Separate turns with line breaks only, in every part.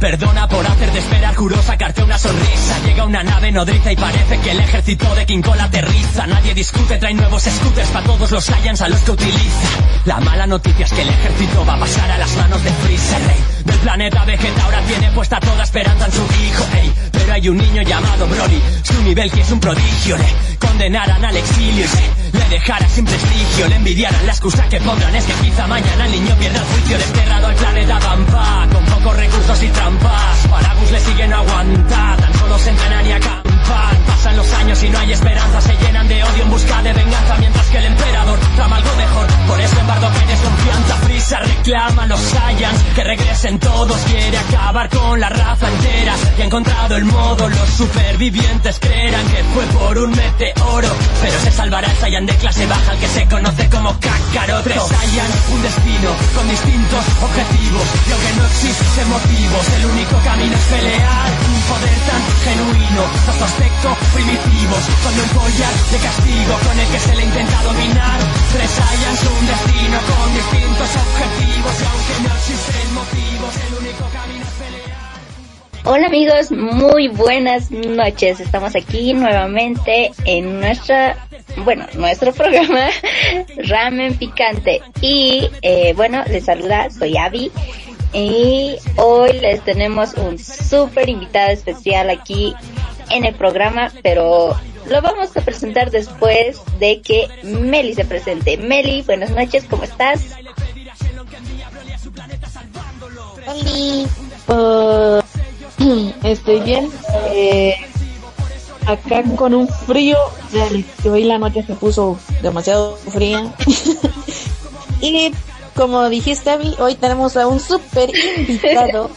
Perdona por hacerte esperar, juro sacarte una sonrisa. Llega una nave nodriza y parece que el ejército de King Kong aterriza. Nadie discute, trae nuevos scooters para todos los Saiyans a los que utiliza. La mala noticia es que el ejército va a pasar a las manos de Freezer, rey del planeta Vegeta. Ahora tiene puesta toda esperanza en su hijo, ey. Pero hay un niño llamado Broly, su nivel que es un prodigio. Le condenarán al exilio y le dejará sin prestigio. Le envidiarán la excusa que pondrán es que quizá mañana el niño pierda el juicio. Desterrado al planeta Pampa, con pocos recursos y trampas. Paragus le siguen aguantar, tan solo se entrenan y Pasan los años y no hay esperanza, se llenan de odio en busca de venganza, mientras que el emperador trama algo mejor. Por eso embargo que desconfianza, Frisa reclama los Saiyans que regresen todos, quiere acabar con la raza entera. Y ha encontrado el modo, los supervivientes creerán que fue por un meteoro. Pero se salvará el Saiyan de clase baja, el que se conoce como Kakaroto. Tres Saiyan, un destino, con distintos objetivos. Y aunque no existen motivos, el único camino es pelear. Un poder tan genuino, los
Hola amigos, muy buenas noches. Estamos aquí nuevamente en nuestra, bueno, nuestro programa Ramen Picante. Y eh, bueno, les saluda, soy Abby. Y hoy les tenemos un súper invitado especial aquí en el programa, pero lo vamos a presentar después de que Meli se presente. Meli, buenas noches, ¿cómo estás?
Hola, uh, estoy bien. Eh, acá con un frío, hoy la noche se puso demasiado fría. y como dijiste, hoy tenemos a un super invitado.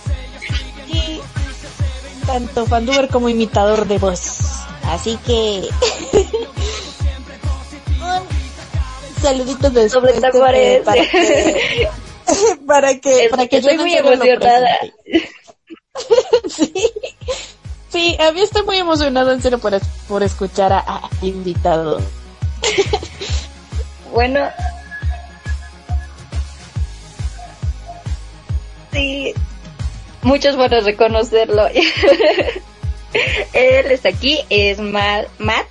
Tanto fanduber como imitador de voz. Así que... un saludito de
Sobre
para que, para que, para que
estoy muy emocionada.
sí. Sí, a mí estoy muy emocionado en serio por, por escuchar a, a invitado.
bueno. Sí, muchos van a reconocerlo. Él está aquí, es Matt. Matt.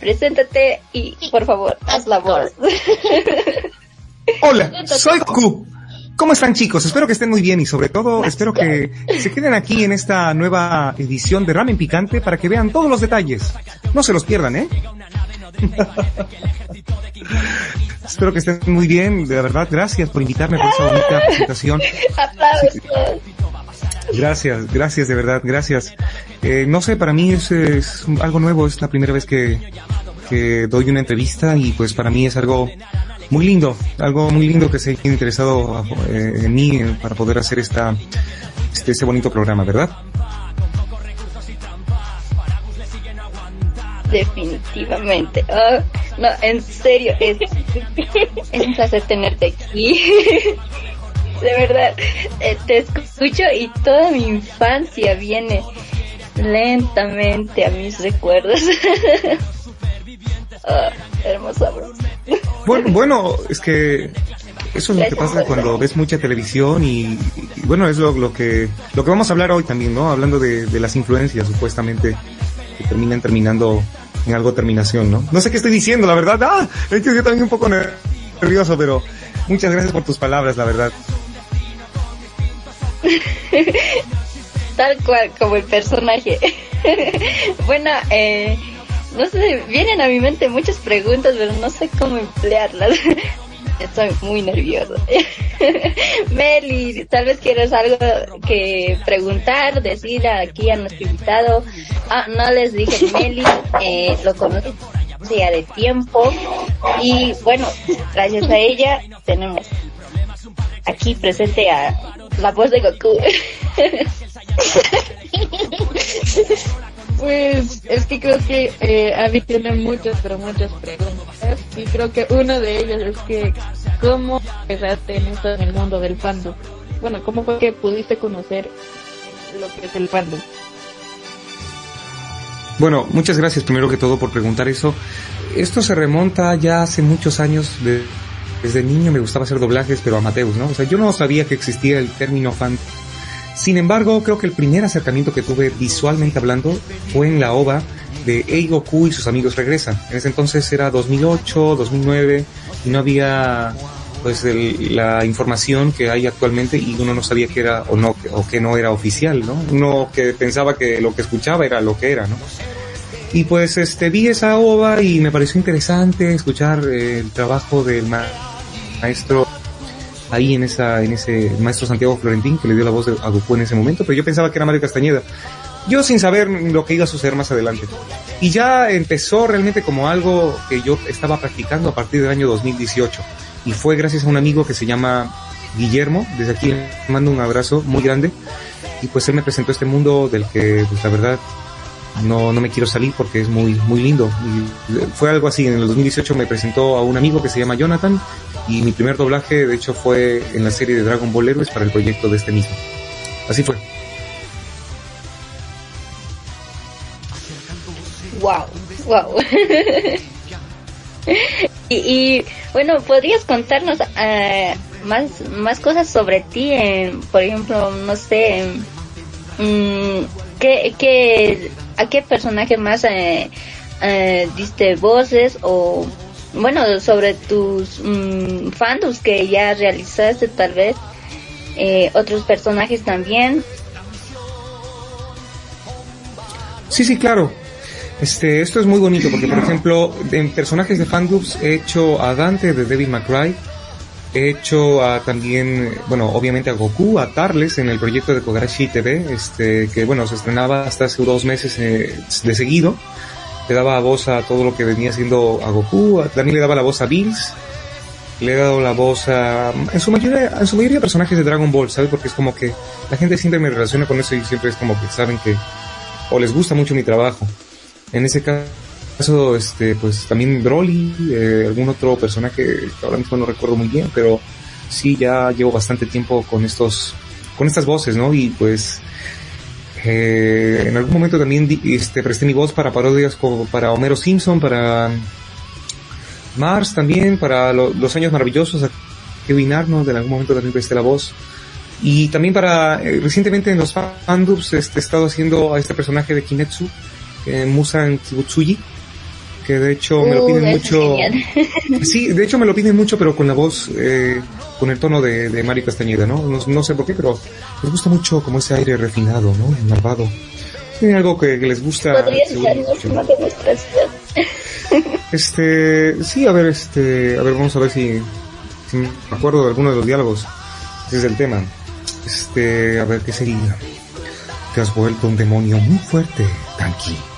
Preséntate y por favor, haz la voz.
Hola, soy Goku. ¿Cómo están chicos? Espero que estén muy bien y sobre todo espero que se queden aquí en esta nueva edición de Ramen Picante para que vean todos los detalles. No se los pierdan, ¿eh? Espero que estén muy bien, de verdad, gracias por invitarme a esta bonita presentación. Gracias, gracias, de verdad, gracias. Eh, no sé, para mí es, algo nuevo, es la primera vez que, que doy una entrevista y pues para mí es algo muy lindo, algo muy lindo que se haya interesado eh, en mí eh, para poder hacer esta, este, este bonito programa, ¿verdad?
Definitivamente. Oh, no, en serio, es, es un placer tenerte aquí. De verdad, eh, te escucho y toda mi infancia viene lentamente a mis recuerdos. oh, hermosa bro.
Bueno, bueno, es que eso es lo que pasa cuando ves mucha televisión y, y bueno, es lo, lo, que lo que vamos a hablar hoy también, ¿no? Hablando de, de las influencias supuestamente que terminan terminando en algo terminación, ¿no? No sé qué estoy diciendo, la verdad. Ah, es que yo también un poco nervioso, pero muchas gracias por tus palabras, la verdad.
Tal cual como el personaje. bueno, eh, no sé, vienen a mi mente muchas preguntas, pero no sé cómo emplearlas. Estoy muy nervioso. Meli, tal vez quieres algo que preguntar, decir aquí a nuestro invitado. Ah, no les dije, Meli, eh, lo conocí ya de tiempo y bueno, gracias a ella tenemos aquí presente a la voz de Goku.
Pues es que creo que eh, Abby tiene muchas, pero muchas preguntas. Y creo que una de ellas es que, ¿cómo empezaste en esto en el mundo del fandom? Bueno, ¿cómo fue que pudiste conocer lo que es el fandom?
Bueno, muchas gracias primero que todo por preguntar eso. Esto se remonta ya hace muchos años. De, desde niño me gustaba hacer doblajes, pero amateus, ¿no? O sea, yo no sabía que existía el término fan sin embargo, creo que el primer acercamiento que tuve visualmente hablando fue en la OVA de Eigoku y sus amigos regresan. En ese entonces era 2008, 2009 y no había pues la información que hay actualmente y uno no sabía que era o no o que no era oficial, ¿no? Uno que pensaba que lo que escuchaba era lo que era, ¿no? Y pues este vi esa ova y me pareció interesante escuchar eh, el trabajo del maestro ahí en esa, en ese maestro Santiago Florentín que le dio la voz a Goku en ese momento, pero yo pensaba que era Mario Castañeda. Yo sin saber lo que iba a suceder más adelante. Y ya empezó realmente como algo que yo estaba practicando a partir del año 2018. Y fue gracias a un amigo que se llama Guillermo. Desde aquí le mando un abrazo muy grande. Y pues él me presentó este mundo del que, pues la verdad, no, no me quiero salir porque es muy, muy lindo. Y fue algo así, en el 2018 me presentó a un amigo que se llama Jonathan y mi primer doblaje de hecho fue en la serie de Dragon Ball Heroes para el proyecto de este mismo. Así fue.
Wow, wow. y, bueno, ¿podrías contarnos uh, más, más cosas sobre ti? por ejemplo, no sé, um, ¿qué, qué ¿a qué personaje más eh, eh, diste voces o bueno sobre tus mm, fandoms que ya realizaste tal vez eh, otros personajes también
sí sí claro. Este esto es muy bonito porque por ejemplo en personajes de fandubs he hecho a Dante de David McRae He hecho a, también, bueno, obviamente a Goku, a Tarles en el proyecto de Kogarashi TV, este, que bueno, se estrenaba hasta hace dos meses eh, de seguido. Le daba voz a todo lo que venía siendo a Goku, también le daba la voz a Bills, le he dado la voz a, en su mayoría, en su mayoría personajes de Dragon Ball, ¿sabes? Porque es como que la gente siempre me relaciona con eso y siempre es como que saben que, o les gusta mucho mi trabajo. En ese caso, caso, este, pues también Broly, eh, algún otro personaje que ahora mismo no recuerdo muy bien, pero sí ya llevo bastante tiempo con estos, con estas voces, ¿no? Y pues, eh, en algún momento también este, presté mi voz para parodias como para Homero Simpson, para Mars también, para los años maravillosos, a Kevin Arnold, en algún momento también presté la voz. Y también para, eh, recientemente en los fandubs, este, he estado haciendo a este personaje de Kinetsu, eh, Musan Kibutsuji, que de hecho me lo uh, piden mucho. Sí, de hecho me lo piden mucho, pero con la voz, eh, con el tono de, de Mario Castañeda, ¿no? ¿no? sé por qué, pero les gusta mucho como ese aire refinado, ¿no? Malvado. Tiene algo que, les gusta. Este, sí, a ver, este, a ver, vamos a ver si, si me acuerdo de alguno de los diálogos. Ese es el tema. Este, a ver, ¿qué sería? Te has vuelto un demonio muy fuerte, tranquilo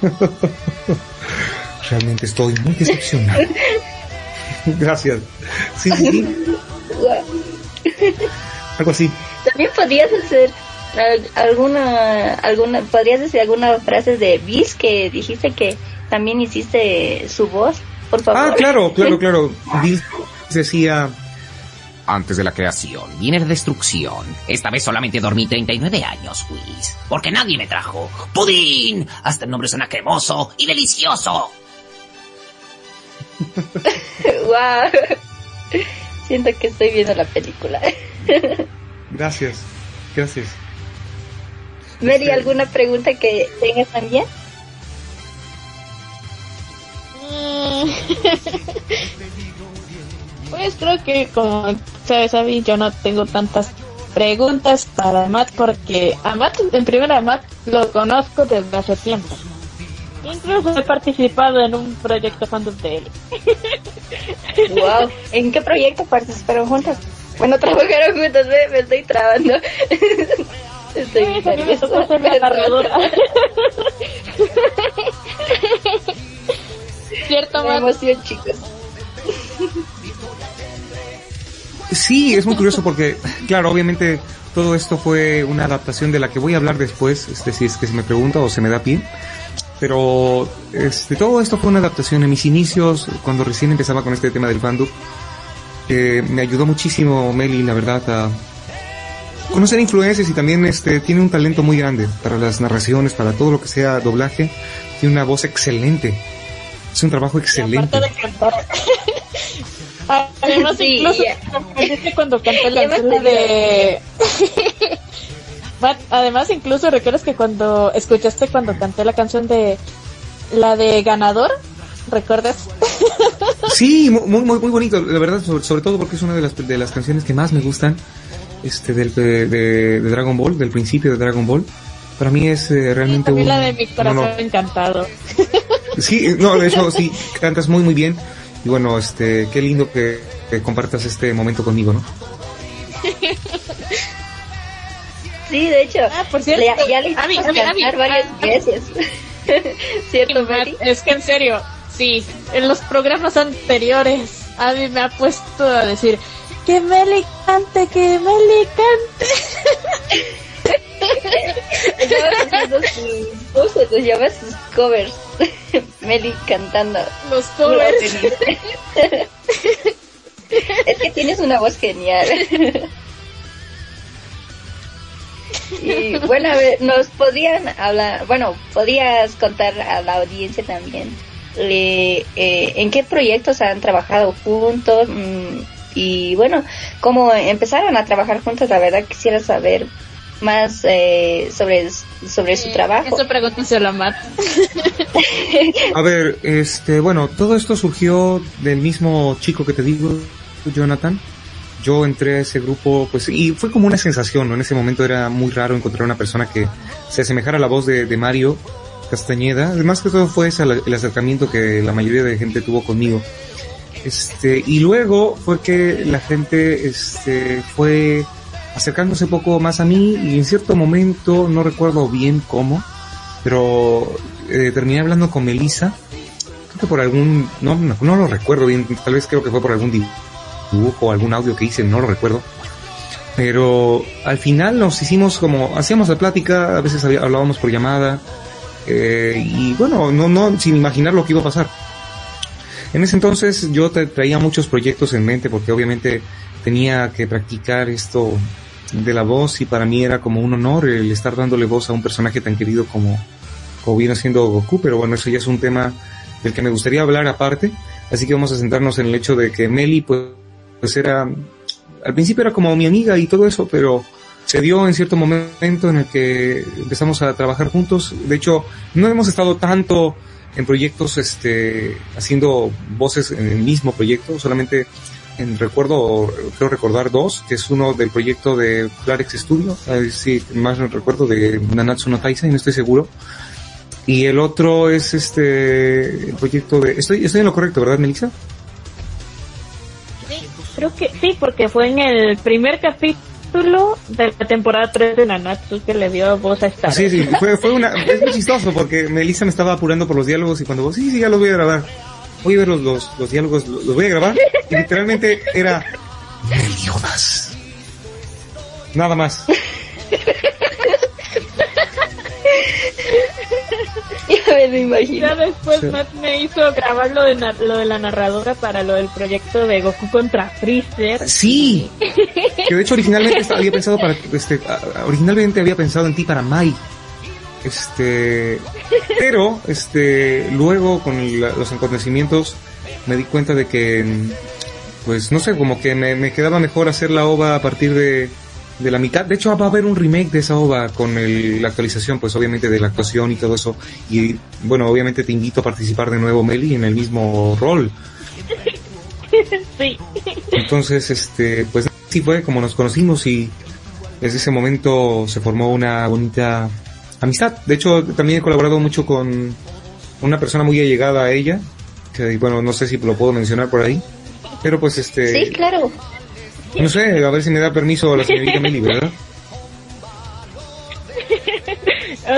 Realmente estoy muy decepcionado. Gracias. Sí, sí. Algo así.
También podrías hacer alguna, alguna, podrías decir alguna frase de Bis que dijiste que también hiciste su voz, por favor.
Ah, claro, claro, claro. Bis decía,
antes de la creación viene la destrucción. Esta vez solamente dormí 39 años, Whis. Porque nadie me trajo. ¡Pudín! Hasta el nombre suena cremoso y delicioso.
wow. Siento que estoy viendo la película.
gracias. Gracias.
Mary, este- ¿alguna pregunta que tengas también?
Pues creo que como sabes, Abby, yo no tengo tantas preguntas para Matt porque a Matt, en primera Matt lo conozco desde hace tiempo. Incluso he participado en un proyecto fandom de él.
wow. ¿En qué proyecto participaron juntas? Bueno, trabajaron juntas, me, me estoy trabando.
estoy sí, me. Cierto,
Me emoción, chicos.
Sí, es muy curioso porque, claro, obviamente todo esto fue una adaptación de la que voy a hablar después, este, si es que se me pregunta o se me da pie. Pero este, todo esto fue una adaptación en mis inicios, cuando recién empezaba con este tema del fandom. Eh, me ayudó muchísimo Meli, la verdad, a conocer influencias y también este, tiene un talento muy grande para las narraciones, para todo lo que sea doblaje. Tiene una voz excelente. Es un trabajo excelente.
Además, sí, incluso cuando cantó la canción de... Además, incluso recuerdas que cuando escuchaste cuando canté la canción de la de ganador, ¿recuerdas?
Sí, muy muy muy bonito, la verdad, sobre, todo porque es una de las de las canciones que más me gustan, este del de, Dragon Ball, del principio de Dragon Ball. Para mí es eh, realmente
un, la de mi corazón encantado.
Sí, no, de hecho sí cantas muy muy bien y bueno, este, qué lindo que, compartas este momento conmigo, ¿no?
Sí, de hecho. Ah, por cierto. ya le hicimos cantar varias veces. ¿Cierto, Mari?
Es que en serio, sí. En los programas anteriores, a mí me ha puesto a decir que Meli cante, que Meli cante.
Te llamas sus covers. Meli cantando.
Los covers.
es que tienes una voz genial. y bueno, a ver, nos podrían hablar, bueno, podrías contar a la audiencia también eh, en qué proyectos han trabajado juntos mm, y bueno, cómo empezaron a trabajar juntos. La verdad quisiera saber más eh, sobre, sobre su trabajo.
Eso pregúntenselo a Matt.
a ver, este, bueno, todo esto surgió del mismo chico que te digo, Jonathan. Yo entré a ese grupo, pues, y fue como una sensación, ¿no? En ese momento era muy raro encontrar una persona que se asemejara a la voz de, de Mario Castañeda. Además que todo fue ese el acercamiento que la mayoría de gente tuvo conmigo. Este, y luego fue que la gente, este, fue acercándose poco más a mí y en cierto momento, no recuerdo bien cómo, pero eh, terminé hablando con Melissa, creo que por algún, no, no, lo recuerdo bien, tal vez creo que fue por algún dibujo algún audio que hice, no lo recuerdo. Pero al final nos hicimos como, hacíamos la plática, a veces hablábamos por llamada, eh, y bueno, no, no, sin imaginar lo que iba a pasar. En ese entonces yo traía muchos proyectos en mente porque obviamente tenía que practicar esto de la voz y para mí era como un honor el estar dándole voz a un personaje tan querido como, como viene siendo Goku, pero bueno, eso ya es un tema del que me gustaría hablar aparte, así que vamos a centrarnos en el hecho de que Meli pues, pues era, al principio era como mi amiga y todo eso, pero se dio en cierto momento en el que empezamos a trabajar juntos, de hecho no hemos estado tanto en proyectos este haciendo voces en el mismo proyecto, solamente en recuerdo, creo recordar dos, que es uno del proyecto de Clarex Studio, si más no recuerdo, de Nanatsu no Taisai, no estoy seguro. Y el otro es este el proyecto de... Estoy, estoy en lo correcto, ¿verdad, Melissa?
Sí, creo que sí, porque fue en el primer capítulo de la temporada 3 de Nanatsu que le dio voz a esta.
Sí, sí, fue, fue una... Es muy chistoso porque Melissa me estaba apurando por los diálogos y cuando vos, sí, sí, ya los voy a grabar voy a ver los, los, los diálogos, los, voy a grabar. Y literalmente era Meliodas. Nada más.
ya me lo imagino.
Ya después Matt me hizo grabar lo de, lo de la narradora para lo del proyecto de Goku contra Freezer.
Sí. que de hecho originalmente había pensado para este originalmente había pensado en ti para Mai este, pero, este, luego con los acontecimiimientos me di cuenta de que, pues no sé, como que me, quedaba mejor hacer la ova a partir de, de la mitad. De hecho, va a haber un remake de esa ova con la actualización, pues obviamente de la actuación y todo eso. Y bueno, obviamente te invito a participar de nuevo, Meli, en el mismo rol.
Sí.
Entonces, este, pues sí fue como nos conocimos y desde ese momento se formó una bonita amistad. De hecho, también he colaborado mucho con, una persona muy allegada a ella, que bueno, no sé si lo puedo mencionar por ahí, pero pues este...
Sí, claro.
No sé, a ver si me da permiso la señorita Meli, ¿verdad?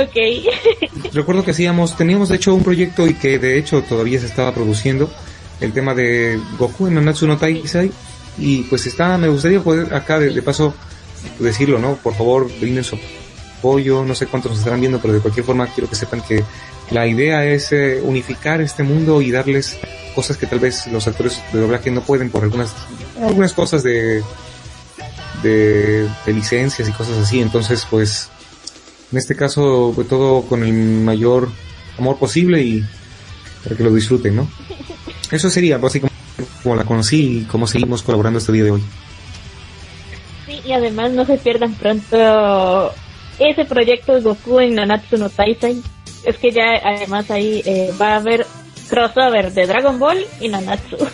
ok.
Recuerdo que hacíamos, teníamos de hecho un proyecto y que de hecho todavía se estaba produciendo, el tema de Goku en Nanatsu no Taisai, y pues está, me gustaría poder acá de, de paso decirlo, ¿no? Por favor, brinden apoyo, no sé cuántos nos estarán viendo, pero de cualquier forma quiero que sepan que la idea es eh, unificar este mundo y darles cosas que tal vez los actores de doblaje no pueden por algunas algunas cosas de, de de licencias y cosas así. Entonces pues en este caso fue todo con el mayor amor posible y para que lo disfruten no eso sería básicamente como la conocí y cómo seguimos colaborando este día de hoy.
Sí, y además no se pierdan pronto ese proyecto de Goku en Nanatsu no Taisai. Es que ya además ahí eh, va a haber crossover de Dragon Ball y Nanatsu.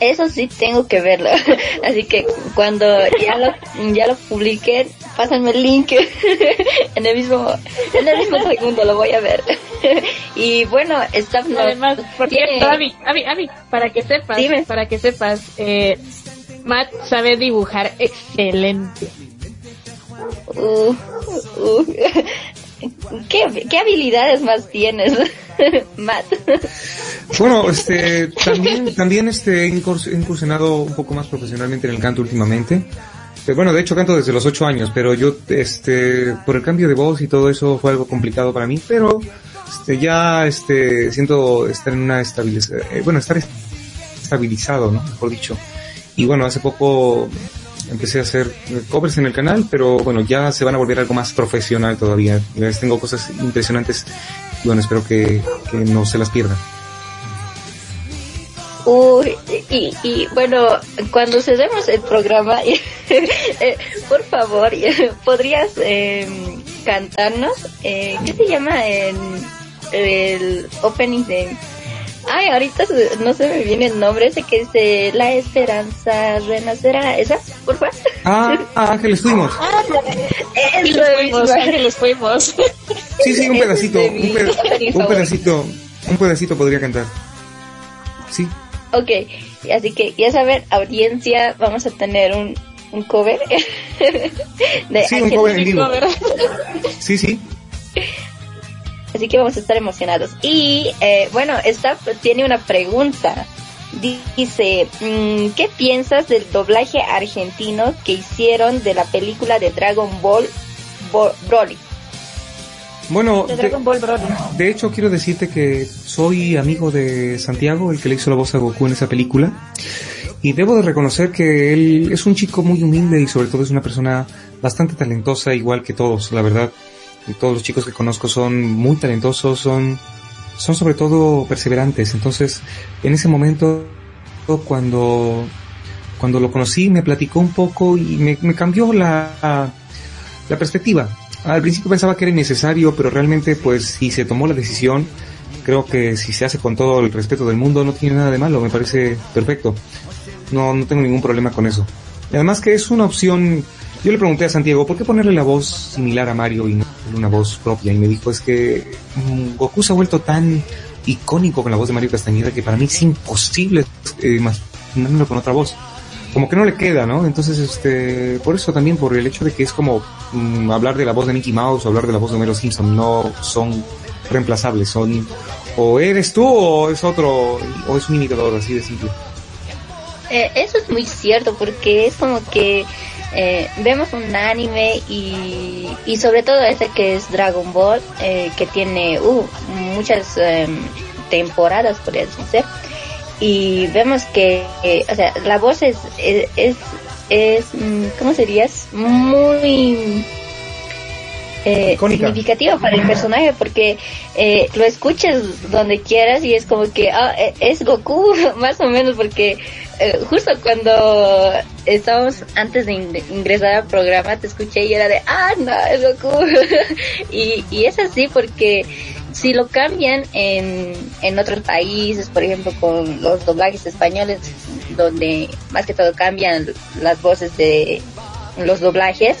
Eso sí tengo que verlo. Así que cuando ya lo, ya lo publiquen, pásenme el link. en el mismo, en el mismo segundo lo voy a ver. y bueno, está
Además, por cierto, Abby, Abby, Abby, para que sepas,
Dime.
para que sepas, eh, Matt sabe dibujar excelente.
Uh, uh. ¿Qué, ¿Qué habilidades más tienes, Matt?
Bueno, este, también, también este, he incurs- he incursionado un poco más profesionalmente en el canto últimamente. Eh, Bueno, de hecho canto desde los ocho años, pero yo, este, por el cambio de voz y todo eso fue algo complicado para mí, pero, este, ya, este, siento estar en una estabilización, bueno, estar est- estabilizado, ¿no? Mejor dicho. Y bueno, hace poco empecé a hacer covers en el canal, pero bueno, ya se van a volver algo más profesional todavía. Les tengo cosas impresionantes y bueno, espero que, que no se las pierdan.
Uy, y, y bueno, cuando cerremos el programa, eh, por favor, ¿podrías eh, cantarnos? Eh, ¿Qué se llama el, el opening de... Ay, ahorita se- no se me viene el nombre, ese que dice La Esperanza Renacerá, ¿esa? Por favor.
Ah, ah, Ángeles fuimos.
Es
Los fuimos, Ángeles fuimos.
Sí, sí, un pedacito,
es
un, peda- un pedacito, un pedacito podría cantar. Sí,
Ok, así que ya saben, audiencia, vamos a tener un, un cover de
sí, un
Ángeles
cover en vivo.
Cover.
Sí, sí.
Así que vamos a estar emocionados. Y eh, bueno, esta tiene una pregunta. Dice, mm, ¿qué piensas del doblaje argentino que hicieron de la película de Dragon Ball Bo- Broly?
Bueno,
De
de,
Dragon Ball Broly.
de hecho quiero decirte que soy amigo de Santiago, el que le hizo la voz a Goku en esa película. Y debo de reconocer que él es un chico muy humilde y sobre todo es una persona bastante talentosa, igual que todos, la verdad. Todos los chicos que conozco son muy talentosos, son, son sobre todo perseverantes. Entonces, en ese momento, cuando, cuando lo conocí, me platicó un poco y me, me cambió la, la perspectiva. Al principio pensaba que era innecesario, pero realmente, pues, si se tomó la decisión, creo que si se hace con todo el respeto del mundo, no tiene nada de malo, me parece perfecto. No, no tengo ningún problema con eso. Y además que es una opción, yo le pregunté a Santiago, ¿por qué ponerle la voz similar a Mario y no una voz propia? Y me dijo, es que mm, Goku se ha vuelto tan icónico con la voz de Mario Castañeda que para mí es imposible eh, imaginármelo con otra voz. Como que no le queda, ¿no? Entonces, este, por eso también, por el hecho de que es como mm, hablar de la voz de Mickey Mouse o hablar de la voz de Homero Simpson, no son reemplazables, son o eres tú o es otro, o es un imitador, así de simple.
Eh, eso es muy cierto porque es como que eh, vemos un anime y, y sobre todo ese que es Dragon Ball eh, que tiene uh, muchas em, temporadas podría decirse. Y vemos que eh, o sea la voz es es es, es, mm, cómo sería es muy eh, significativa para el personaje porque eh, lo escuchas donde quieras y es como que ah, eh, es Goku más o menos porque eh, justo cuando estábamos antes de in- ingresar al programa te escuché y era de ah no es Goku y, y es así porque si lo cambian en, en otros países por ejemplo con los doblajes españoles donde más que todo cambian las voces de los doblajes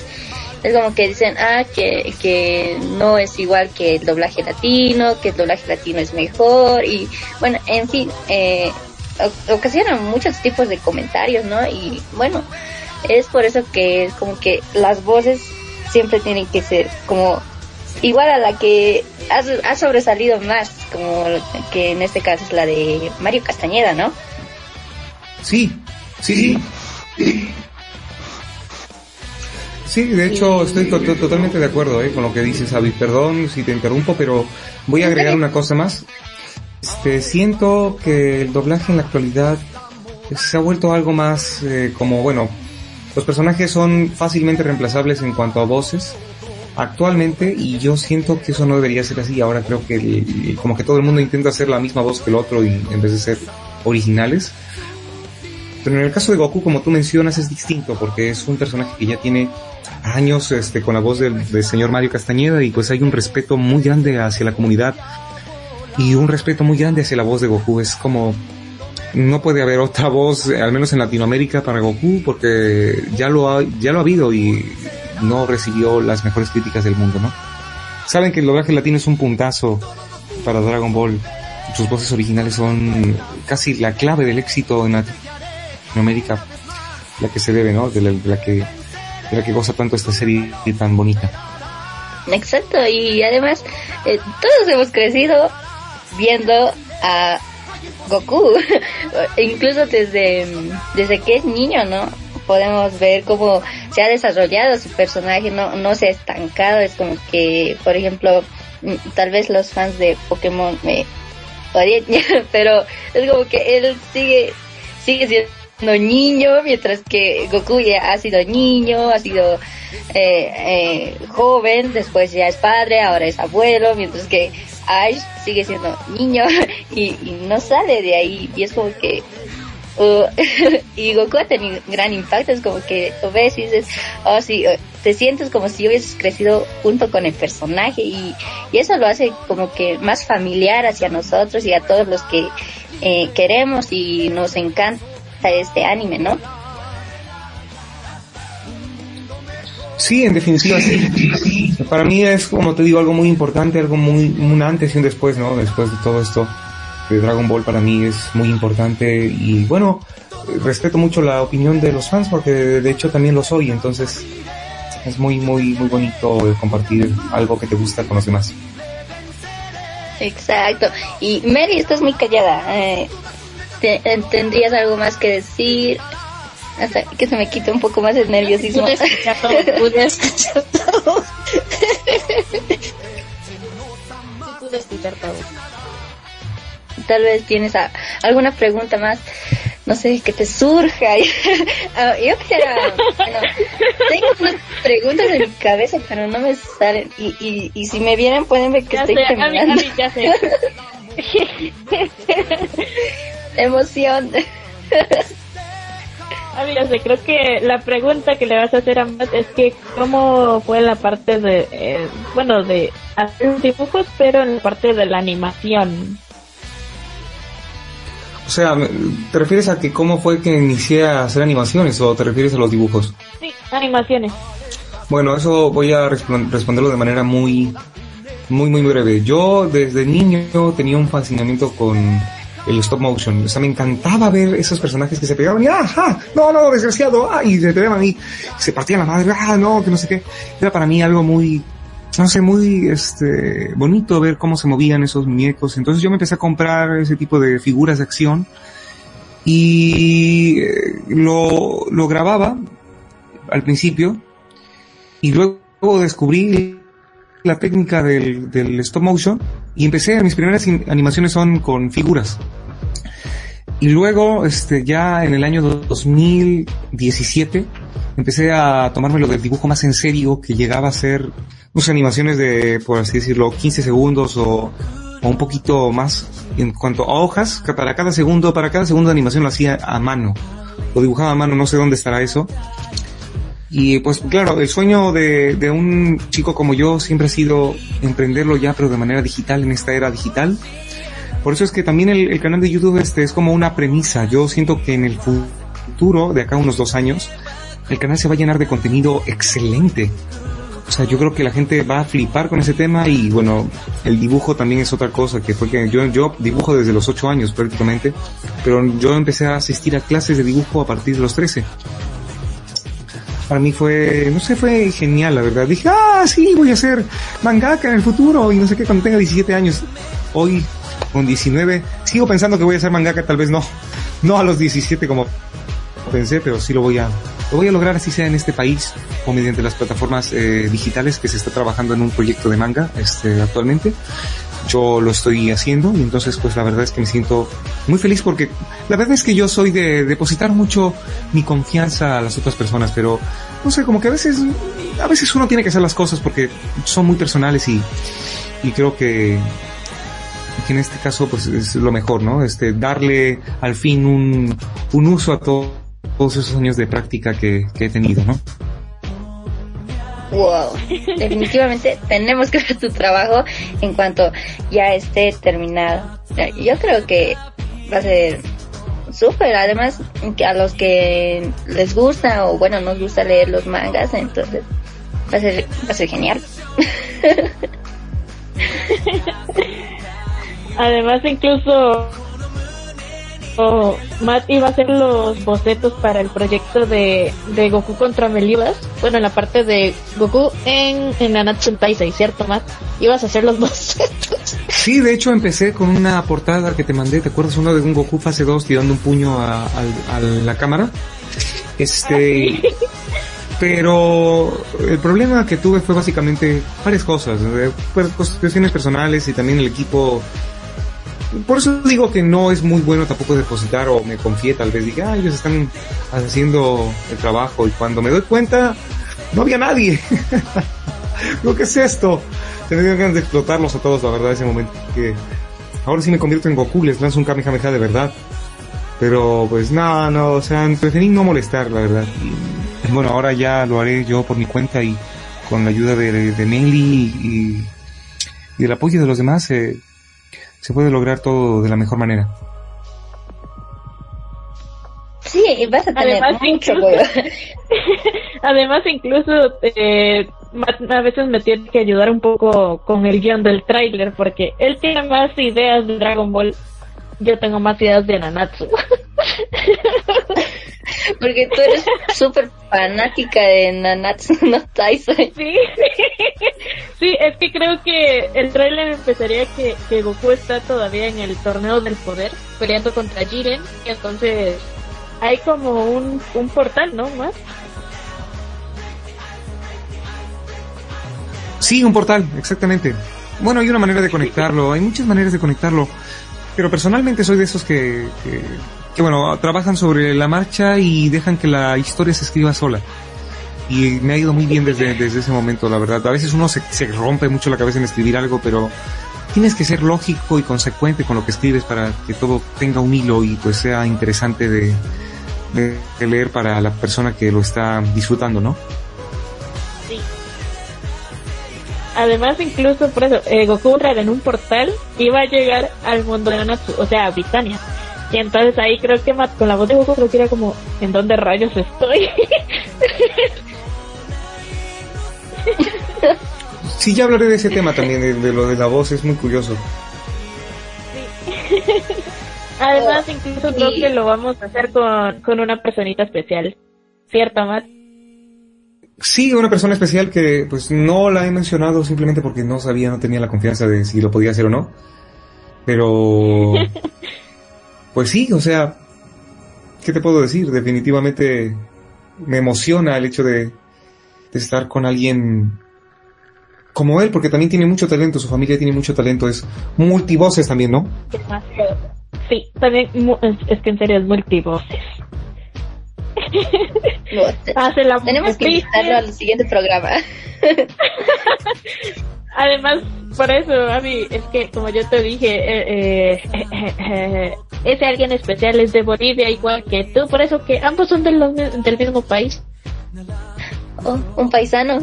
es como que dicen, ah, que, que no es igual que el doblaje latino, que el doblaje latino es mejor y bueno, en fin, eh, ocasionan muchos tipos de comentarios, ¿no? Y bueno, es por eso que es como que las voces siempre tienen que ser como igual a la que ha, ha sobresalido más, como que en este caso es la de Mario Castañeda, ¿no?
Sí, sí, sí. Sí, de hecho estoy totalmente de acuerdo eh, con lo que dices, Avi. Perdón si te interrumpo, pero voy a agregar una cosa más. Este, siento que el doblaje en la actualidad se ha vuelto algo más eh, como, bueno, los personajes son fácilmente reemplazables en cuanto a voces actualmente y yo siento que eso no debería ser así. Ahora creo que como que todo el mundo intenta hacer la misma voz que el otro y en vez de ser originales. Pero en el caso de Goku, como tú mencionas, es distinto porque es un personaje que ya tiene años este, con la voz del, señor Mario Castañeda y pues hay un respeto muy grande hacia la comunidad y un respeto muy grande hacia la voz de Goku. Es como, no puede haber otra voz, al menos en Latinoamérica, para Goku porque ya lo ha, ya lo ha habido y no recibió las mejores críticas del mundo, ¿no? Saben que el doblaje latino es un puntazo para Dragon Ball. Sus voces originales son casi la clave del éxito en Latinoamérica, la que se debe, ¿no? De la, que de la que goza tanto esta serie tan bonita.
Exacto, y además eh, todos hemos crecido viendo a Goku, incluso desde, desde que es niño, ¿no? Podemos ver cómo se ha desarrollado su personaje, no, no se ha estancado, es como que, por ejemplo, mm, tal vez los fans de Pokémon me odien, pero es como que él sigue, sigue siendo niño, mientras que Goku ya ha sido niño, ha sido eh, eh, joven, después ya es padre, ahora es abuelo, mientras que Ash sigue siendo niño y, no sale de ahí. Y es como que uh, y Goku ha tenido gran impacto, es como que lo ves y dices, oh sí, uh, te sientes como si hubieses crecido junto con el personaje. Y, y eso lo hace como que más familiar hacia nosotros y a todos los que eh, queremos y nos encanta este anime, ¿no?
Sí, en definitiva sí. Para mí es, como te digo, algo muy importante, algo muy, un antes y un después, ¿no? Después de todo esto de Dragon Ball para mí es muy importante y bueno, respeto mucho la opinión de los fans porque de hecho también lo soy, entonces es muy, muy, muy bonito compartir algo que te gusta con los demás.
Exacto. Y Mary, estás muy callada. Eh, eh, ¿Tendrías algo más que decir? Hasta que se me quite un poco más el nerviosismo. Pude escuchar todo, pude escuchar todo. pude escuchar todo. Tal vez tienes alguna pregunta más, no sé, que te surja. Ah, yo quisiera, bueno, tengo unas preguntas en mi cabeza, pero no me salen. Y, y, y si me vienen pueden ver que estoy terminando. ya sé. emoción.
sé, creo que la pregunta que le vas a hacer a Matt es que cómo fue la parte de, eh, bueno, de hacer dibujos, pero en la parte de la animación.
O sea, ¿te refieres a que cómo fue que inicié a hacer animaciones o te refieres a los dibujos?
Sí, animaciones.
Bueno, eso voy a responderlo de manera muy, muy, muy breve. Yo desde niño tenía un fascinamiento con el stop motion. O sea, me encantaba ver esos personajes que se pegaban y ¡ah! No, no, desgraciado, ¡ah! Y se pegaban y se partían la madre, ¡ah! No, que no sé qué. Era para mí algo muy, no sé, muy, este, bonito ver cómo se movían esos muñecos. Entonces yo me empecé a comprar ese tipo de figuras de acción y eh, lo, lo grababa al principio y luego descubrí la técnica del, del stop motion y empecé, mis primeras animaciones son con figuras. Y luego, este, ya en el año 2017, empecé a tomármelo del dibujo más en serio, que llegaba a ser, unas animaciones de, por así decirlo, 15 segundos o, o un poquito más en cuanto a hojas, que para cada segundo, para cada segundo de animación lo hacía a mano. Lo dibujaba a mano, no sé dónde estará eso. Y pues claro, el sueño de, de un chico como yo siempre ha sido emprenderlo ya, pero de manera digital, en esta era digital. Por eso es que también el, canal de YouTube este es como una premisa. Yo siento que en el futuro, de acá unos dos años, el canal se va a llenar de contenido excelente. O sea, yo creo que la gente va a flipar con ese tema y bueno, el dibujo también es otra cosa, que fue que yo, dibujo desde los 8 años prácticamente, pero yo empecé a asistir a clases de dibujo a partir de los 13. Para mí fue, no sé, fue genial, la verdad. Dije, ah, sí, voy a ser mangaka en el futuro y no sé qué, cuando tenga 17 años. Hoy, con 19, sigo pensando que voy a ser mangaka, tal vez no, no a los 17 como pensé, pero sí lo voy a, lo voy a lograr así sea en este país o mediante las plataformas eh, digitales que se está trabajando en un proyecto de manga este, actualmente. Yo lo estoy haciendo y entonces pues la verdad es que me siento muy feliz porque la verdad es que yo soy de depositar mucho mi confianza a las otras personas, pero no sé, como que a veces, a veces uno tiene que hacer las cosas porque son muy personales y, y creo que, que en este caso pues es lo mejor, ¿no? Este, darle al fin un, un uso a todo todos esos años de práctica que, que he tenido, ¿no?
Wow, definitivamente tenemos que ver tu trabajo en cuanto ya esté terminado. Yo creo que va a ser súper, además que a los que les gusta o bueno, nos gusta leer los mangas, entonces va a ser, va a ser genial.
además incluso Matt iba a hacer los bocetos para el proyecto de, de Goku contra Melibas. Bueno, en la parte de Goku en, en Nanatsu Taisei, ¿cierto, Matt? Ibas a hacer los bocetos.
Sí, de hecho empecé con una portada que te mandé, ¿te acuerdas? Uno de un Goku fase 2 tirando un puño a, a la cámara. Este... pero el problema que tuve fue básicamente varias cosas, pues, cuestiones personales y también el equipo por eso digo que no es muy bueno tampoco depositar o me confié tal vez dije, ah, ellos están haciendo el trabajo y cuando me doy cuenta no había nadie. lo que es esto? Se me ganas de explotarlos a todos, la verdad, ese momento que ahora sí me convierto en Goku, les lanzo un Kamehameha de verdad. Pero pues no, no, o sea, preferí no molestar, la verdad. Bueno, ahora ya lo haré yo por mi cuenta y con la ayuda de, de Nelly y, y el apoyo de los demás, eh, se puede lograr todo de la mejor manera.
Sí, vas a tener además, mucho incluso,
Además, incluso eh, a veces me tiene que ayudar un poco con el guion del tráiler porque él tiene más ideas de Dragon Ball. Yo tengo más ideas de Nanatsu.
Porque tú eres súper fanática de Nanatsu no Taisai.
Sí. sí, es que creo que el trailer empezaría que, que Goku está todavía en el torneo del poder, peleando contra Jiren, y entonces hay como un, un portal, ¿no? Más.
Sí, un portal, exactamente. Bueno, hay una manera de conectarlo, hay muchas maneras de conectarlo, pero personalmente soy de esos que, que bueno, trabajan sobre la marcha y dejan que la historia se escriba sola. Y me ha ido muy bien desde, desde ese momento, la verdad. A veces uno se, se rompe mucho la cabeza en escribir algo, pero tienes que ser lógico y consecuente con lo que escribes para que todo tenga un hilo y pues sea interesante de, de, leer para la persona que lo está disfrutando, ¿no?
Sí. Además, incluso por eso, eh, Goku en un portal iba a llegar al mundo de Natsu, o sea, a Britannia. Y entonces ahí creo que con la voz de Goku creo que era como, ¿en dónde rayos estoy?
sí, ya hablaré de ese tema también, de, lo de la voz, es muy curioso.
Sí. Además, incluso creo que lo vamos a hacer con, con una personita especial. ¿Cierto, Matt?
Sí, una persona especial que pues no la he mencionado simplemente porque no sabía, no tenía la confianza de si lo podía hacer o no. Pero pues sí, o sea, ¿qué te puedo decir? Definitivamente me emociona el hecho de, estar con alguien como él, porque también tiene mucho talento, su familia tiene mucho talento, es multivoces también, ¿no?
Sí, también es, que en serio es multivoces.
tenemos que invitarlo al siguiente programa.
Además, por eso, Abby, es que como yo te dije, eh, eh, ese alguien especial es de Bolivia igual que tú, por eso que ambos son del mismo país.
Oh, un paisano.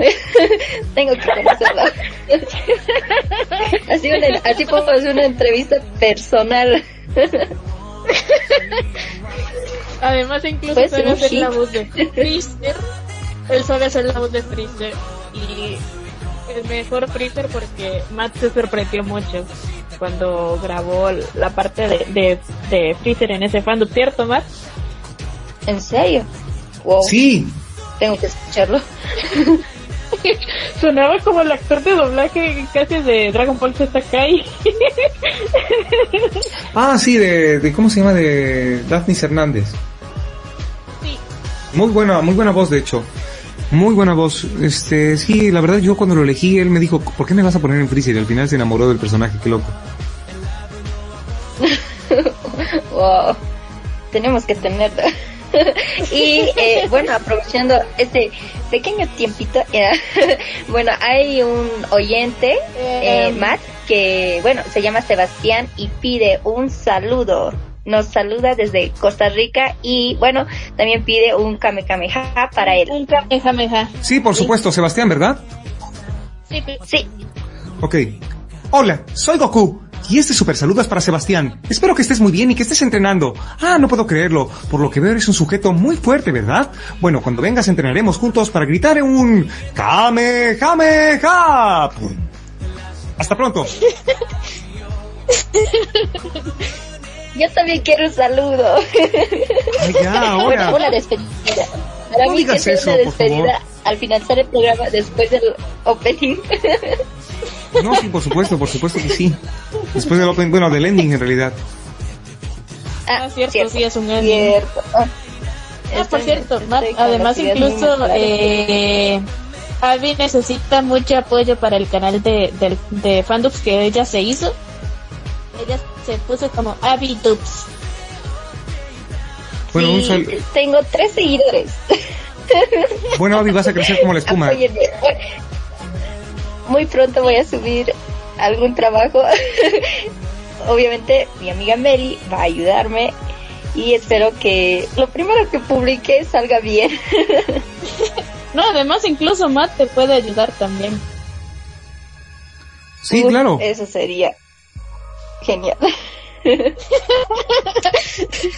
Tengo que conocerlo. así, así puedo hacer una entrevista personal.
Además, incluso puede hacer la voz de Freezer. Él sabe hacer la voz de Freezer. Y el mejor Freezer porque Matt se sorprendió mucho cuando grabó la parte de, de, de Freezer en ese fandom, ¿cierto, Matt?
¿En serio?
Wow. Sí.
Tengo que escucharlo.
Sonaba como el actor de doblaje casi de Dragon Ball Z Kai.
ah, sí, de, de, ¿cómo se llama? De Daphne Hernández. Sí. Muy buena, muy buena voz, de hecho. Muy buena voz. Este, sí, la verdad yo cuando lo elegí, él me dijo, ¿por qué me vas a poner en Freezer? Y al final se enamoró del personaje, qué loco.
wow. Tenemos que tenerlo. y eh, bueno, aprovechando este pequeño tiempito, bueno, hay un oyente, eh. Matt, que bueno, se llama Sebastián y pide un saludo. Nos saluda desde Costa Rica y bueno, también pide un Kamehameha para él.
Un Kamehameha.
Sí, por supuesto, Sebastián, ¿verdad?
Sí. Sí.
Ok. Hola, soy Goku. Y este super saludo es para Sebastián. Espero que estés muy bien y que estés entrenando. Ah, no puedo creerlo. Por lo que veo eres un sujeto muy fuerte, ¿verdad? Bueno, cuando vengas entrenaremos juntos para gritar en un Kamehameha. Hasta pronto.
Yo también quiero un saludo.
Ay, ya, ahora.
Una despedida. Para no mí digas eso, una despedida al finalizar el programa después del opening.
No, sí, por supuesto, por supuesto que sí. Después del opening, bueno, del ending en realidad.
Ah, cierto, sí es un ending. Cierto. Ah, ah por cierto, además incluso eh, Abby necesita mucho apoyo para el canal de, de, de fandoms que ella se hizo. Ella se puso como Abby Dubs.
Bueno, un Tengo tres seguidores.
Bueno, Abby, vas a crecer como la espuma.
Muy pronto voy a subir algún trabajo. Obviamente, mi amiga Meli va a ayudarme y espero que lo primero que publique salga bien.
no, además, incluso Matt te puede ayudar también.
Sí, claro.
Eso sería genial.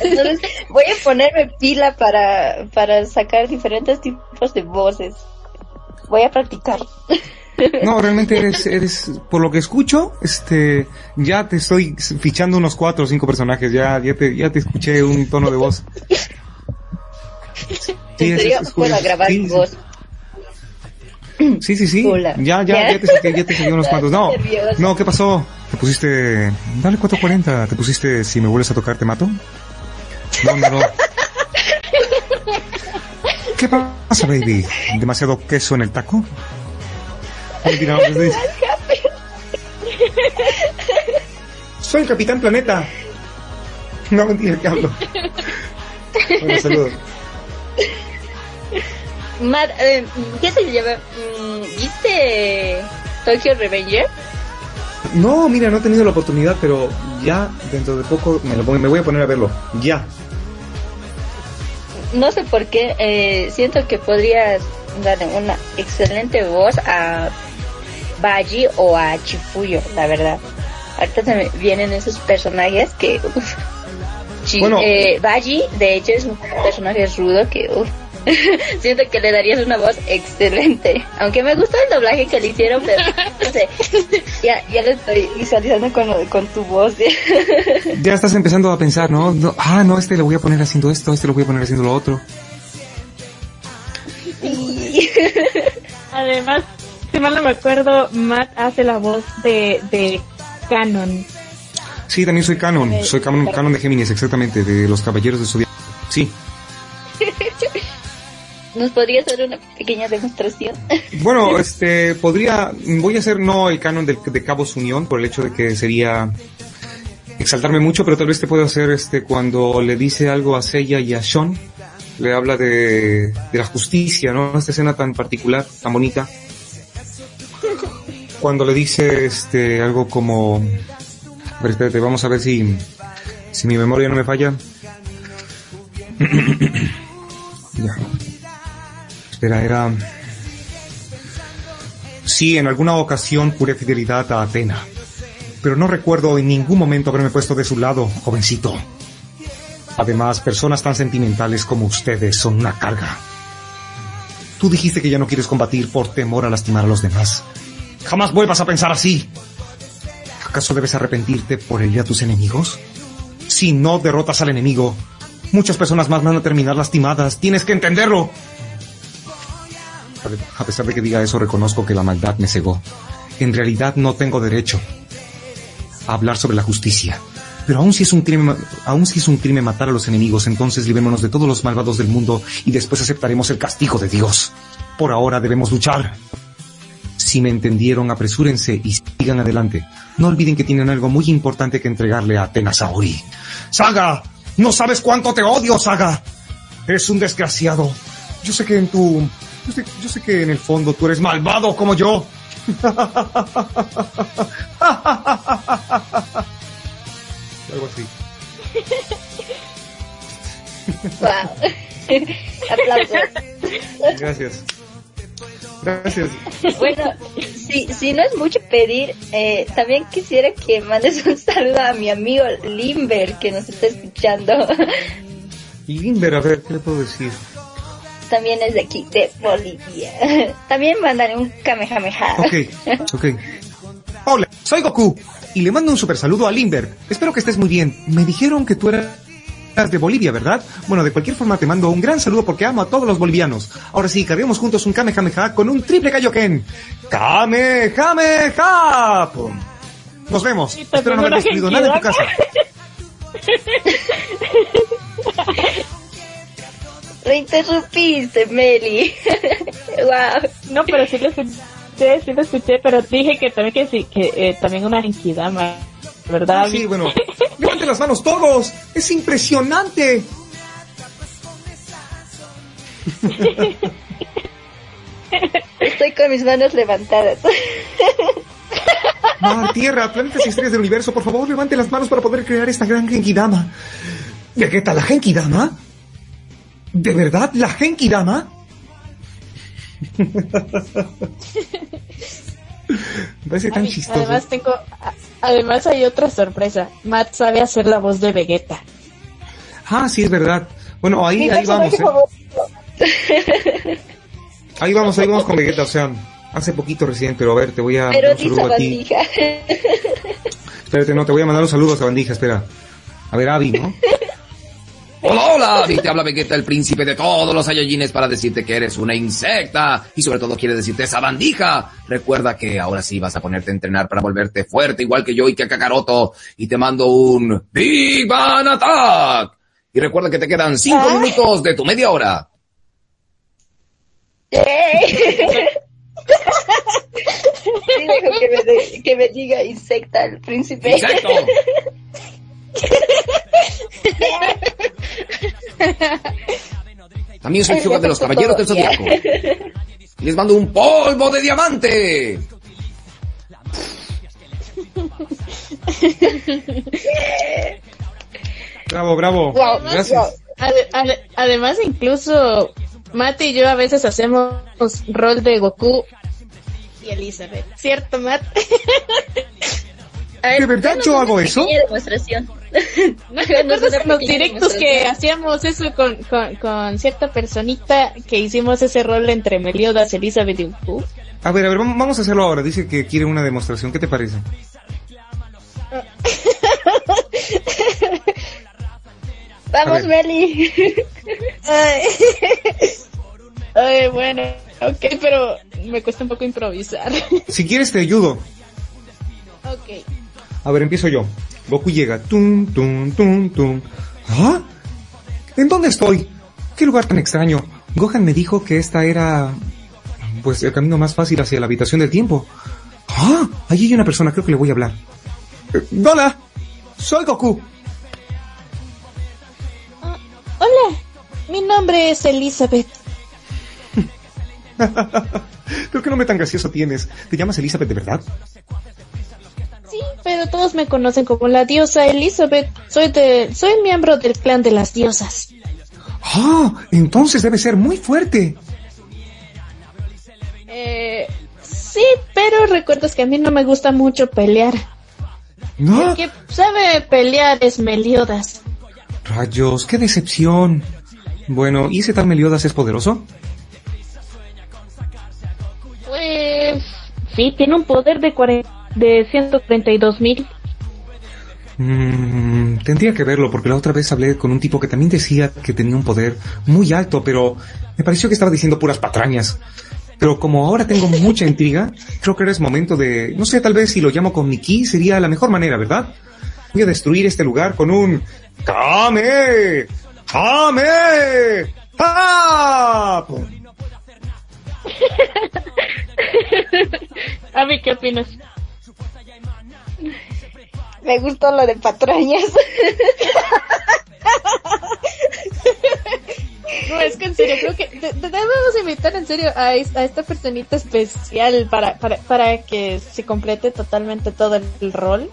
Entonces voy a ponerme pila para, para sacar diferentes tipos de voces. Voy a practicar.
No, realmente eres, eres, por lo que escucho, este, ya te estoy fichando unos cuatro o cinco personajes, ya, ya te, ya te escuché un tono de voz.
Sí, ¿En serio? ¿Puedo grabar sí, voz?
Sí, sí, sí. Ya, ya, ya, te, ya te seguí unos cuantos. No, no, ¿qué pasó? Te pusiste, dale 440, te pusiste, si me vuelves a tocar te mato. No, no, no. ¿Qué pasa, baby? ¿Demasiado queso en el taco? Soy el Capitán Planeta. No, mentira, que hablo. Bueno, saludos.
Eh, ¿qué se llama? Mm, ¿Viste Tokyo Revenger?
No, mira, no he tenido la oportunidad, pero ya dentro de poco me, lo, me voy a poner a verlo. Ya.
No sé por qué, eh, siento que podrías darle una excelente voz a Baji o a Chifuyo, la verdad. Ahorita se me vienen esos personajes que... bueno, eh, Baji, de hecho, es un personaje rudo que... Uf, Siento que le darías una voz excelente. Aunque me gustó el doblaje que le hicieron, pero no sé. Ya, ya lo estoy visualizando con, con tu voz.
ya estás empezando a pensar, ¿no? Ah, no, este lo voy a poner haciendo esto, este lo voy a poner haciendo lo otro.
Además, si mal no me acuerdo, Matt hace la voz de, de Canon.
Sí, también soy Canon. Soy Canon, Canon de Géminis, exactamente, de los Caballeros de Zodiaco. Sí.
¿Nos podría hacer una pequeña demostración?
Bueno, este, podría, voy a hacer no el canon de, de Cabos Unión por el hecho de que sería exaltarme mucho, pero tal vez te puedo hacer este cuando le dice algo a Seiya y a Sean, le habla de, de la justicia, ¿no? Esta escena tan particular, tan bonita. Cuando le dice este algo como, a ver, espérate, vamos a ver si, si mi memoria no me falla. ya. Espera, era... Sí, en alguna ocasión juré fidelidad a Atena, pero no recuerdo en ningún momento haberme puesto de su lado, jovencito. Además, personas tan sentimentales como ustedes son una carga. Tú dijiste que ya no quieres combatir por temor a lastimar a los demás. Jamás vuelvas a pensar así. ¿Acaso debes arrepentirte por el a tus enemigos? Si no derrotas al enemigo, muchas personas más van a terminar lastimadas. Tienes que entenderlo. A pesar de que diga eso, reconozco que la maldad me cegó. En realidad no tengo derecho a hablar sobre la justicia. Pero aún si es un crimen, aún si es un crimen matar a los enemigos, entonces libémonos de todos los malvados del mundo y después aceptaremos el castigo de Dios. Por ahora debemos luchar. Si me entendieron, apresúrense y sigan adelante. No olviden que tienen algo muy importante que entregarle a Atenas Saori. ¡Saga! ¡No sabes cuánto te odio, Saga! Eres un desgraciado. Yo sé que en tu... Yo sé, yo sé que en el fondo tú eres malvado como yo. Algo así.
Wow. Aplausos.
Gracias. Gracias.
Bueno, si, si no es mucho pedir, eh, también quisiera que mandes un saludo a mi amigo Limber que nos está escuchando.
Limber, a ver, ¿qué le puedo decir?
También es de aquí, de Bolivia. También mandaré un kamehameha.
Ok, ok. Hola, soy Goku y le mando un super saludo a Limber. Espero que estés muy bien. Me dijeron que tú eras de Bolivia, ¿verdad? Bueno, de cualquier forma te mando un gran saludo porque amo a todos los bolivianos. Ahora sí, carguemos juntos un Kamehameha con un triple Kaioken. ¡Kamehameha! Pum. Nos vemos. Espero no haber destruido nada en tu casa.
Lo interrumpiste, Meli. wow.
No, pero sí lo escuché, sí lo escuché, pero dije que también que sí, que eh, también una genkidama, ¿verdad?
Ah, sí, bueno. Levanten las manos todos. Es impresionante.
Estoy con mis manos levantadas.
Mar, tierra, planetas y estrellas del universo, por favor, levanten las manos para poder crear esta gran Genkidama. Vegeta, ¿la Genkidama? ¿De verdad, la Genkidama? Me parece tan
Ay,
chistoso.
Además tengo, además hay otra sorpresa. Matt sabe hacer la voz de Vegeta.
Ah, sí, es verdad. Bueno, ahí, ahí vamos, ¿eh? Ahí vamos, ahí vamos con Vegeta, o sea, hace poquito recién, pero a ver, te voy a
Pero
un saludo a ti.
bandija.
Espérate, no, te voy a mandar un saludo a esa bandija, espera. A ver, Abby, ¿no?
Hola, hola, Abby, te habla Vegeta, el príncipe de todos los Saiyajines para decirte que eres una insecta y sobre todo quiere decirte esa bandija. Recuerda que ahora sí vas a ponerte a entrenar para volverte fuerte igual que yo y que Kakaroto y te mando un Big Bang Attack. Y recuerda que te quedan cinco
Ah.
minutos de tu media hora.
Sí, que me, de- que me diga insecta el príncipe.
¡Insecto! También soy Hyuga de los Caballeros del Zodiaco. Les mando un polvo de diamante.
Bravo, bravo.
Wow,
Gracias.
Ade- ade- además, incluso Matt y yo a veces hacemos rol de Goku y Elizabeth. ¿Cierto,
ver,
¿De verdad yo hago eso?
demostración.
¿No te acuerdas en los directos que hacíamos eso con, con, con cierta personita que hicimos ese rol entre Meliodas, Elizabeth y Goku?
A ver, a ver, vamos a hacerlo ahora. Dice que quiere una demostración. ¿Qué te parece?
Vamos. Meli.
Ay. Ay, bueno, ok, pero me cuesta un poco improvisar.
Si quieres te ayudo.
ok.
A ver, empiezo yo. Goku llega. Tum, tum, tum, tum. ¿Ah? ¿En dónde estoy? ¿Qué lugar tan extraño? Gohan me dijo que esta era... Pues el camino más fácil hacia la habitación del tiempo. ¡Ah! Allí hay una persona, creo que le voy a hablar. Eh, ¡Hola! Soy Goku.
Hola, mi nombre es Elizabeth.
Pero qué nombre tan gracioso tienes. ¿Te llamas Elizabeth de verdad?
Sí, pero todos me conocen como la diosa Elizabeth. Soy de, soy miembro del clan de las diosas.
¡Ah! Entonces debe ser muy fuerte.
Eh, sí, pero recuerdas que a mí no me gusta mucho pelear.
¿No?
El que sabe pelear es Meliodas.
Rayos, qué decepción. Bueno, ¿y ese tal Meliodas es poderoso?
Pues sí, tiene un poder de, de 132 mil.
Mm, tendría que verlo porque la otra vez hablé con un tipo que también decía que tenía un poder muy alto, pero me pareció que estaba diciendo puras patrañas. Pero como ahora tengo mucha intriga, creo que ahora es momento de, no sé, tal vez si lo llamo con mi ki sería la mejor manera, ¿verdad? Voy a destruir este lugar con un ¡Kame! ¡Kame! ¡Ah!
A mí, ¿qué opinas?
Me gustó lo de patrañas.
No, es que en serio, creo que debemos invitar en serio a, esta personita especial para, para, para que se complete totalmente todo el, rol.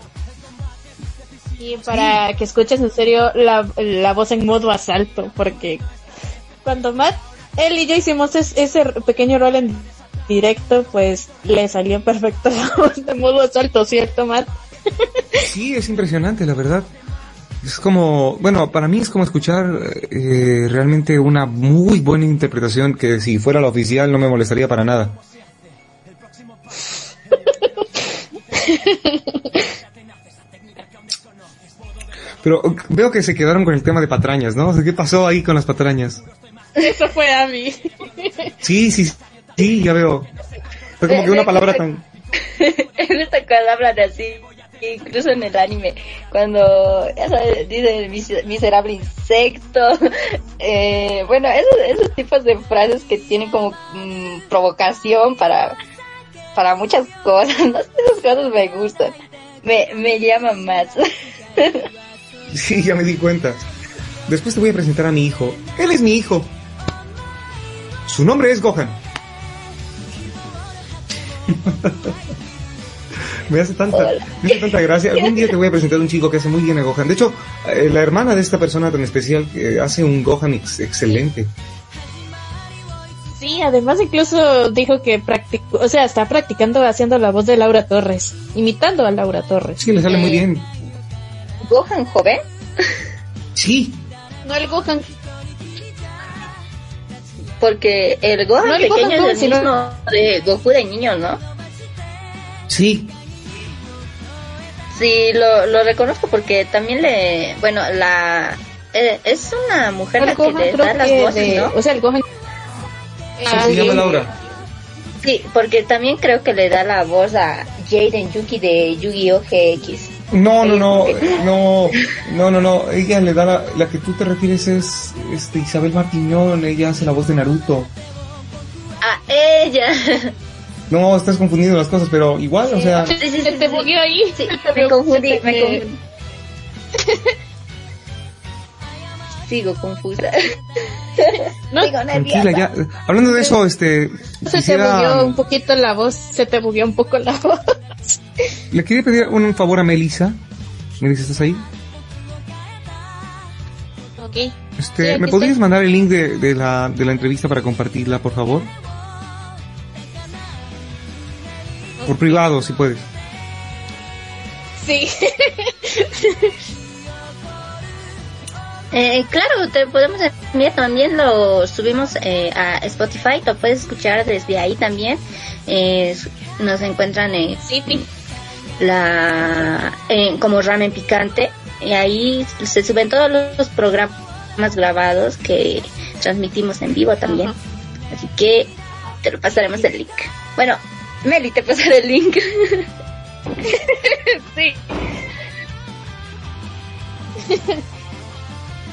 Y para que escuches en serio la, la voz en modo asalto, porque cuando Matt, él y yo hicimos ese pequeño rol en directo, pues le salió perfecto la voz de modo asalto, ¿cierto, Matt?
Sí, es impresionante, la verdad. Es como, bueno, para mí es como escuchar eh, realmente una muy buena interpretación que si fuera la oficial no me molestaría para nada. Pero veo que se quedaron con el tema de patrañas, ¿no? ¿Qué pasó ahí con las patrañas?
Eso fue a mí.
Sí, sí, sí, ya veo. Fue como que una palabra tan...
Es esta hablan así incluso en el anime, cuando ya sabes, dice miserable insecto, eh, bueno, esos, esos tipos de frases que tienen como mm, provocación para, para muchas cosas, esas cosas me gustan, me, me llaman más.
sí, ya me di cuenta. Después te voy a presentar a mi hijo. Él es mi hijo. Su nombre es Gohan. Me hace tanta, me hace tanta gracia. Algún día te voy a presentar a un chico que hace muy bien a Gohan. De hecho, eh, la hermana de esta persona tan especial eh, hace un Gohan excelente.
Sí, además incluso dijo que practicó, o sea, está practicando haciendo la voz de Laura Torres, imitando a Laura Torres.
Sí, le sale muy bien.
¿Gohan joven?
Sí.
No el Gohan.
Porque el Gohan pequeño es el mismo de Goku de niño, ¿no?
Sí,
Sí, lo, lo reconozco porque también le, bueno, la, eh, es una mujer la que le da las voces, ¿no?
O sea, el Gohan...
se llama Laura.
Sí, porque también creo que le da la voz a Jaden Yuki de Yu-Gi-Oh! GX.
No, no, no, no, no, no, no, ella le da la, la que tú te refieres es este Isabel Martiñón, ella hace la voz de Naruto.
Ah, ella.
No, estás confundiendo las cosas, pero igual, o sea...
Sí, sí, se te bugueó ahí.
Sí, me confundí, me confundí. Sigo confusa.
No,
Tranquila, ya. Hablando de eso, este...
Se te bugueó un poquito la voz, se te bugueó un poco la voz.
Le quería pedir un favor a Melissa. Melissa, ¿estás ahí?
Ok.
Este, ¿me podrías mandar el link de, de, la, de la entrevista para compartirla, por favor? Por privado, si puedes.
Sí.
eh, claro, te podemos enviar también, lo subimos eh, a Spotify, lo puedes escuchar desde ahí también. Eh, nos encuentran en
sí,
la como ramen picante y ahí se suben todos los programas grabados que transmitimos en vivo también. Así que te lo pasaremos el link. Bueno, Meli, te pasaré el link.
sí.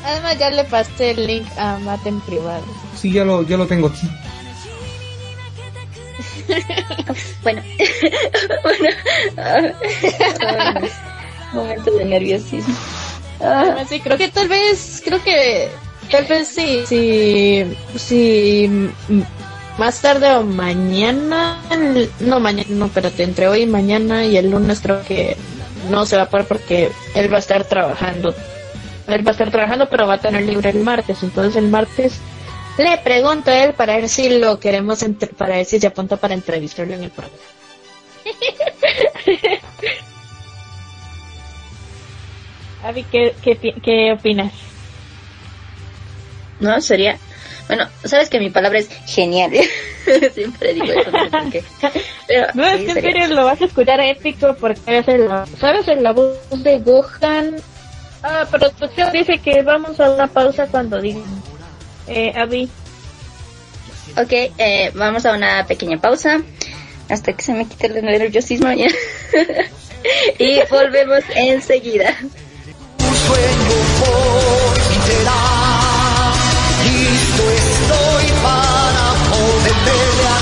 Además ya le pasé el link a Matt en privado.
Sí, ya lo, ya lo tengo aquí.
bueno, bueno, momento de nerviosismo.
Ah. Sí, creo que tal vez, creo que tal vez sí, sí, sí más tarde o mañana, no mañana, no, espérate, entre hoy y mañana y el lunes creo que no se va a poder porque él va a estar trabajando. Él va a estar trabajando, pero va a tener libre el martes. Entonces el martes le pregunto a él para ver si lo queremos, para ver si se apunta para entrevistarlo en el programa. Avi, ¿qué, qué, qué opinas?
¿no? Sería, bueno, sabes que mi palabra es genial. Siempre digo eso, no sé por qué. Pero,
No, es que en serio lo vas a escuchar épico porque es el, ¿sabes? En la voz de Gohan. Ah, producción dice que vamos a una pausa cuando digan. Eh, Abby.
Ok, eh, vamos a una pequeña pausa hasta que se me quite el nerviosismo ya. y volvemos enseguida. Estoy para poder pelear.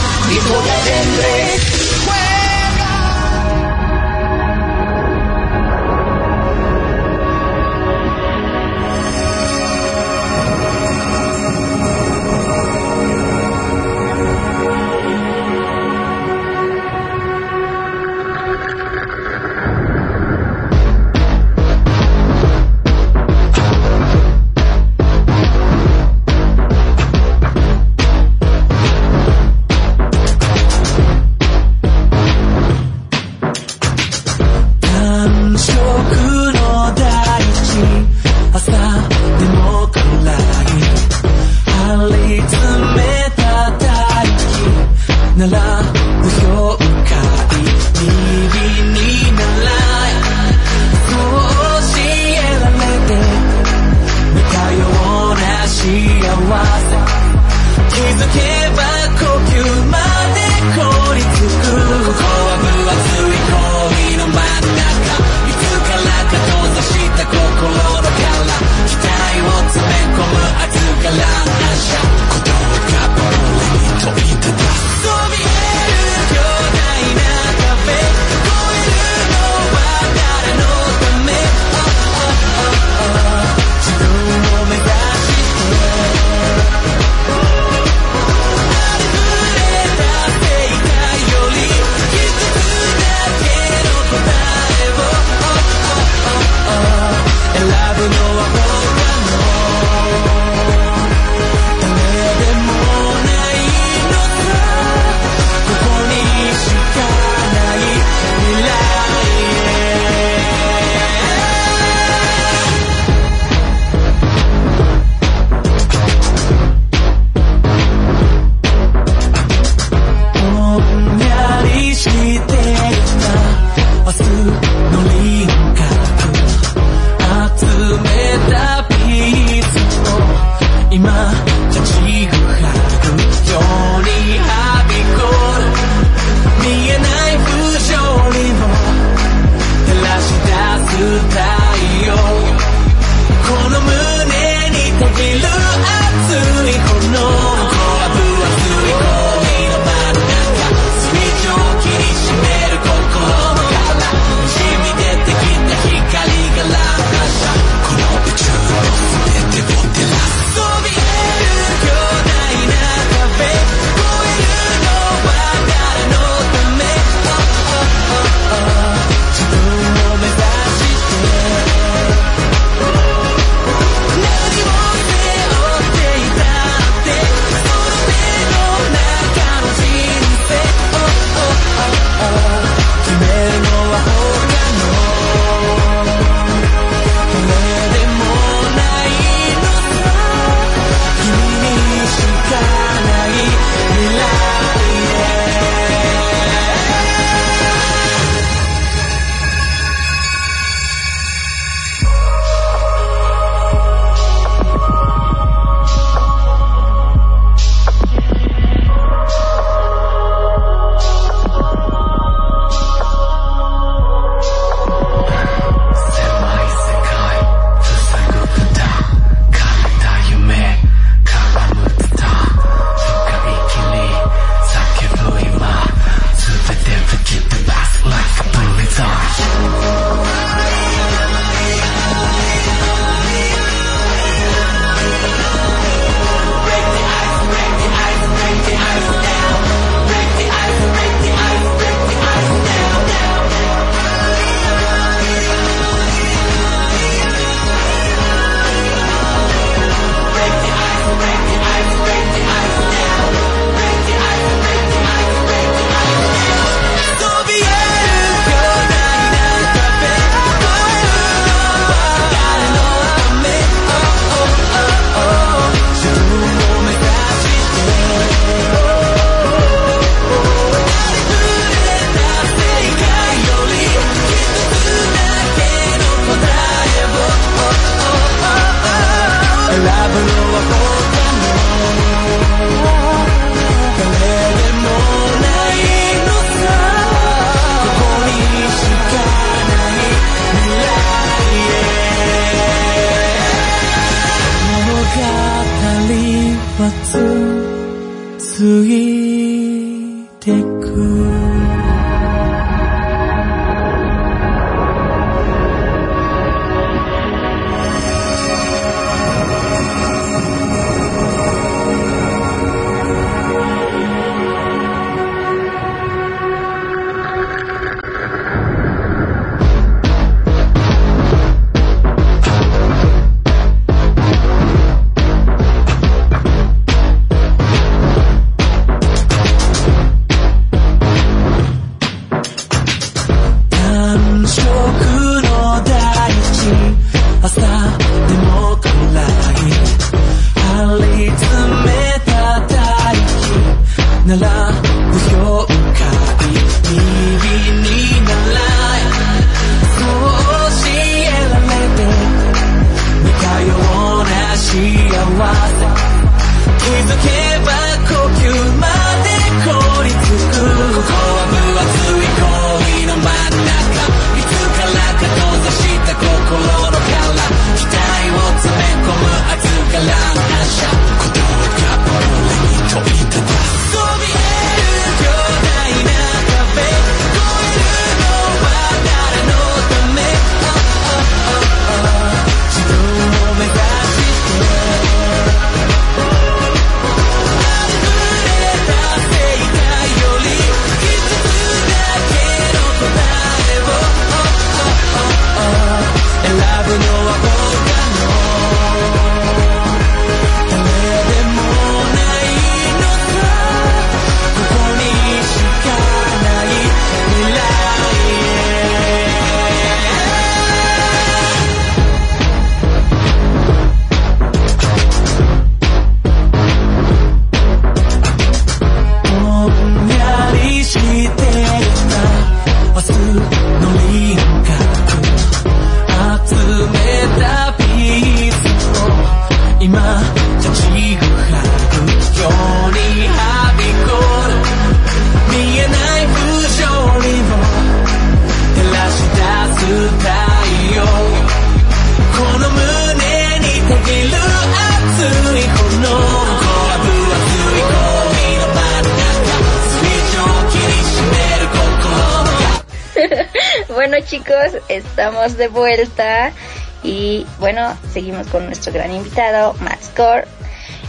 Seguimos con nuestro gran invitado, Matt Score.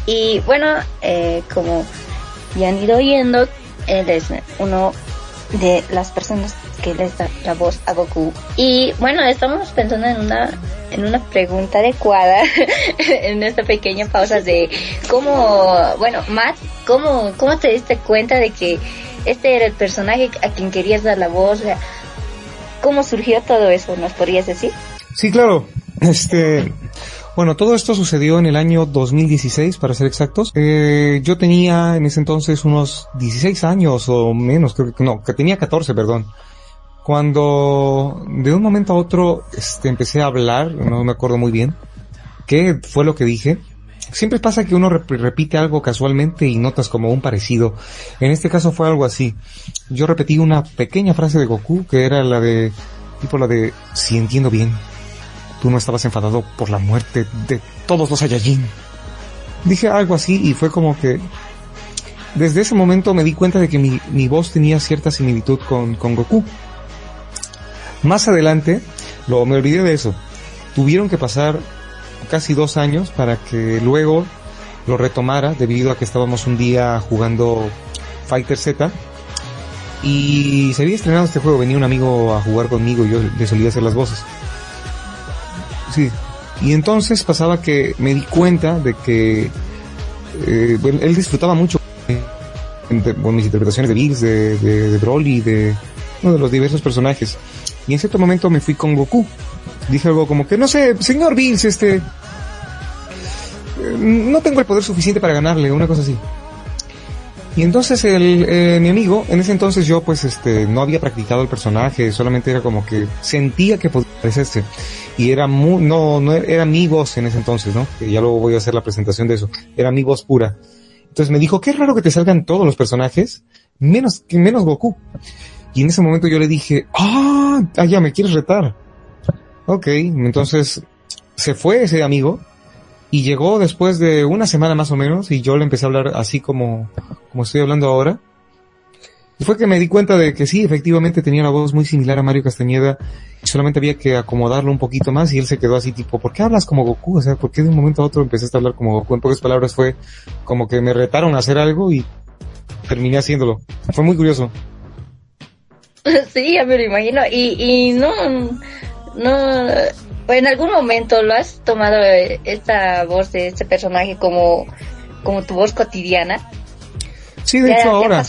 Y bueno, eh, como ya han ido oyendo, él es uno de las personas que les da la voz a Goku. Y bueno, estamos pensando en una en una pregunta adecuada en esta pequeña pausa de cómo, bueno, Matt, ¿cómo, cómo te diste cuenta de que este era el personaje a quien querías dar la voz? O sea, ¿Cómo surgió todo eso? ¿Nos podrías decir?
Sí, claro. Este, bueno, todo esto sucedió en el año 2016, para ser exactos. Eh, yo tenía en ese entonces unos 16 años o menos, creo que no, que tenía 14, perdón. Cuando de un momento a otro este, empecé a hablar, no me acuerdo muy bien, qué fue lo que dije. Siempre pasa que uno rep- repite algo casualmente y notas como un parecido. En este caso fue algo así. Yo repetí una pequeña frase de Goku que era la de, tipo la de, si entiendo bien, tú no estabas enfadado por la muerte de todos los Saiyajin. Dije algo así y fue como que desde ese momento me di cuenta de que mi, voz tenía cierta similitud con, con Goku. Más adelante, lo, me olvidé de eso. Tuvieron que pasar casi dos años para que luego lo retomara debido a que estábamos un día jugando Fighter Z y se había estrenado este juego, venía un amigo a jugar conmigo y yo le solía hacer las voces. Sí. Y entonces pasaba que me di cuenta de que eh, bueno, él disfrutaba mucho de- mis interpretaciones de Bills, de, de, de Broly, de, no, de los diversos personajes. Y en cierto momento me fui con Goku. Dije algo como que, no sé, señor Bills, este... eh, No tengo el poder suficiente para ganarle, una cosa así. Y entonces el, eh, mi amigo, en ese entonces yo pues este no había practicado el personaje, solamente era como que sentía que podía parecerse. Y era muy, no, no era mi voz en ese entonces, ¿no? Que ya luego voy a hacer la presentación de eso. Era mi voz pura. Entonces me dijo, qué raro que te salgan todos los personajes, menos, menos Goku. Y en ese momento yo le dije, ah, ah, ya me quieres retar. Ok, entonces se fue ese amigo y llegó después de una semana más o menos y yo le empecé a hablar así como, como estoy hablando ahora. Y fue que me di cuenta de que sí, efectivamente tenía una voz muy similar a Mario Castañeda. Y solamente había que acomodarlo un poquito más y él se quedó así tipo, ¿por qué hablas como Goku? O sea, ¿por qué de un momento a otro empezaste a hablar como Goku? En pocas palabras fue como que me retaron a hacer algo y terminé haciéndolo. Fue muy curioso.
Sí, ya lo imagino. Y, y no, no, en algún momento lo has tomado eh, esta voz de este personaje como, como tu voz cotidiana.
Sí, de hecho ahora.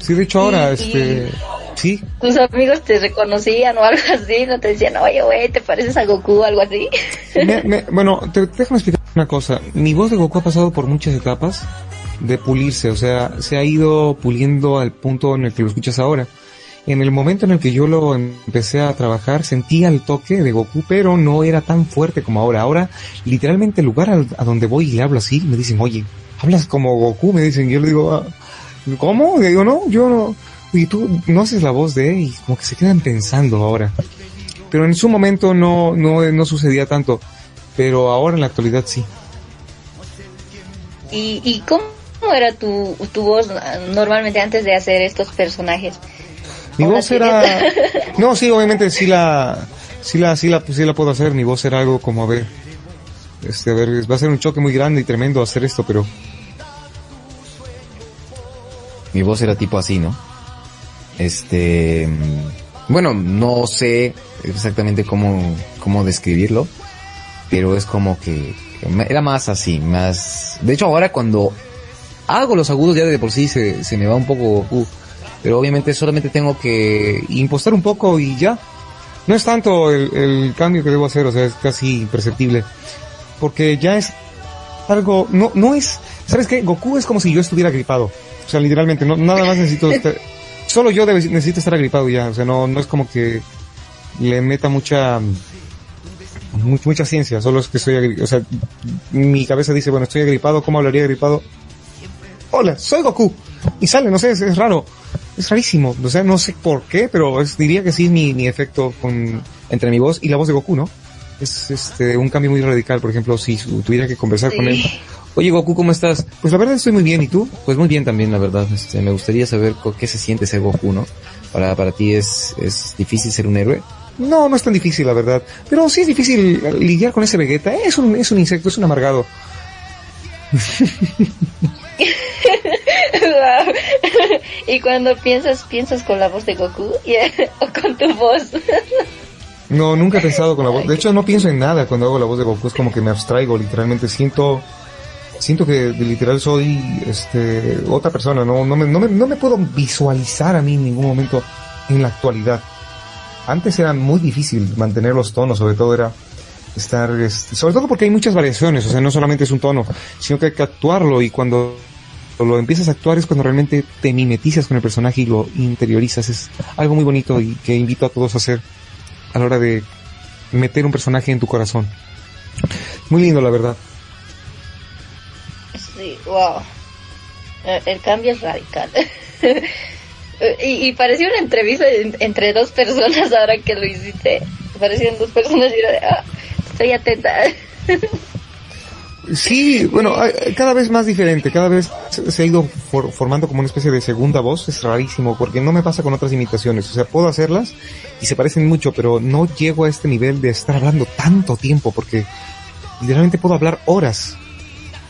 Sí, de hecho ahora, este, sí.
¿Tus amigos te reconocían o algo así? ¿No te decían, oye, güey, te pareces a Goku o algo así?
bueno, te, déjame explicar una cosa. Mi voz de Goku ha pasado por muchas etapas de pulirse, o sea, se ha ido puliendo al punto en el que lo escuchas ahora. En el momento en el que yo lo empecé a trabajar, sentía el toque de Goku, pero no era tan fuerte como ahora. Ahora, literalmente, el lugar a, donde voy y le hablo así, me dicen, oye, hablas como Goku, me dicen, yo le digo, ah, ¿cómo? Le digo, no, yo no. Y tú no haces la voz de él y como que se quedan pensando ahora. Pero en su momento no, no, no sucedía tanto. Pero ahora en la actualidad sí.
¿Y, y cómo ¿Cómo era tu, tu voz normalmente antes de hacer estos personajes?
Mi voz era... No, sí, obviamente sí la, sí la, sí la, sí la puedo hacer. Mi voz era algo como, a ver, este, a ver, va a ser un choque muy grande y tremendo hacer esto, pero...
Mi voz era tipo así, ¿no? Este... Bueno, no sé exactamente cómo, cómo describirlo, pero es como que era más así, más... De hecho, ahora cuando hago los agudos ya de por sí se, se me va un poco pero obviamente solamente tengo que impostar un poco y ya. No es tanto el, el cambio que debo hacer, o sea, es casi imperceptible. Porque ya es algo, no, no es, ¿sabes qué? Goku es como si yo estuviera gripado. O sea, literalmente, no, nada más necesito estar, solo yo necesito estar agripado ya. O sea, no, no es como que le meta mucha, mucha, mucha ciencia, solo es que estoy. O sea, mi cabeza dice, bueno, estoy agripado, ¿cómo hablaría agripado? hola, soy Goku. Y sale, no sé, es, raro. Es rarísimo. O sea, no sé por qué, pero diría que sí es mi, mi efecto con, entre mi voz y la voz de Goku, ¿no? Es este, un cambio muy radical. Por ejemplo, si tuviera que conversar con él. Oye Goku, ¿cómo estás? Pues la verdad estoy muy bien, ¿y tú? Pues muy bien también, la verdad. Este, me gustaría saber qué se siente ser Goku, ¿no? Para, para ti es, es difícil ser un héroe. No, no es tan difícil, la verdad. Pero sí es difícil lidiar con ese Vegeta. Es un, es un insecto, es un amargado.
y cuando piensas, piensas con la voz de Goku o con tu voz.
no, nunca he pensado con la voz. De hecho, no pienso en nada cuando hago la voz de Goku. Es como que me abstraigo, literalmente. Siento, siento que literal soy, este, otra persona. No, no me, no me, no me puedo visualizar a mí en ningún momento en la actualidad. Antes era muy difícil mantener los tonos, sobre todo era estar, este, sobre todo porque hay muchas variaciones, o sea, no solamente es un tono, sino que hay que actuarlo y cuando lo empiezas a actuar es cuando realmente te mimetizas con el personaje y lo interiorizas. Es algo muy bonito y que invito a todos a hacer a la hora de meter un personaje en tu corazón. Muy lindo, la verdad.
Sí, wow. El cambio es radical. y, parecía una entrevista entre dos personas ahora que lo hiciste. Parecían dos personas y era de, ah, estoy atenta.
Sí, bueno, cada vez más diferente, cada vez se ha ido formando como una especie de segunda voz, es rarísimo, porque no me pasa con otras imitaciones, o sea, puedo hacerlas y se parecen mucho, pero no llego a este nivel de estar hablando tanto tiempo, porque literalmente puedo hablar horas,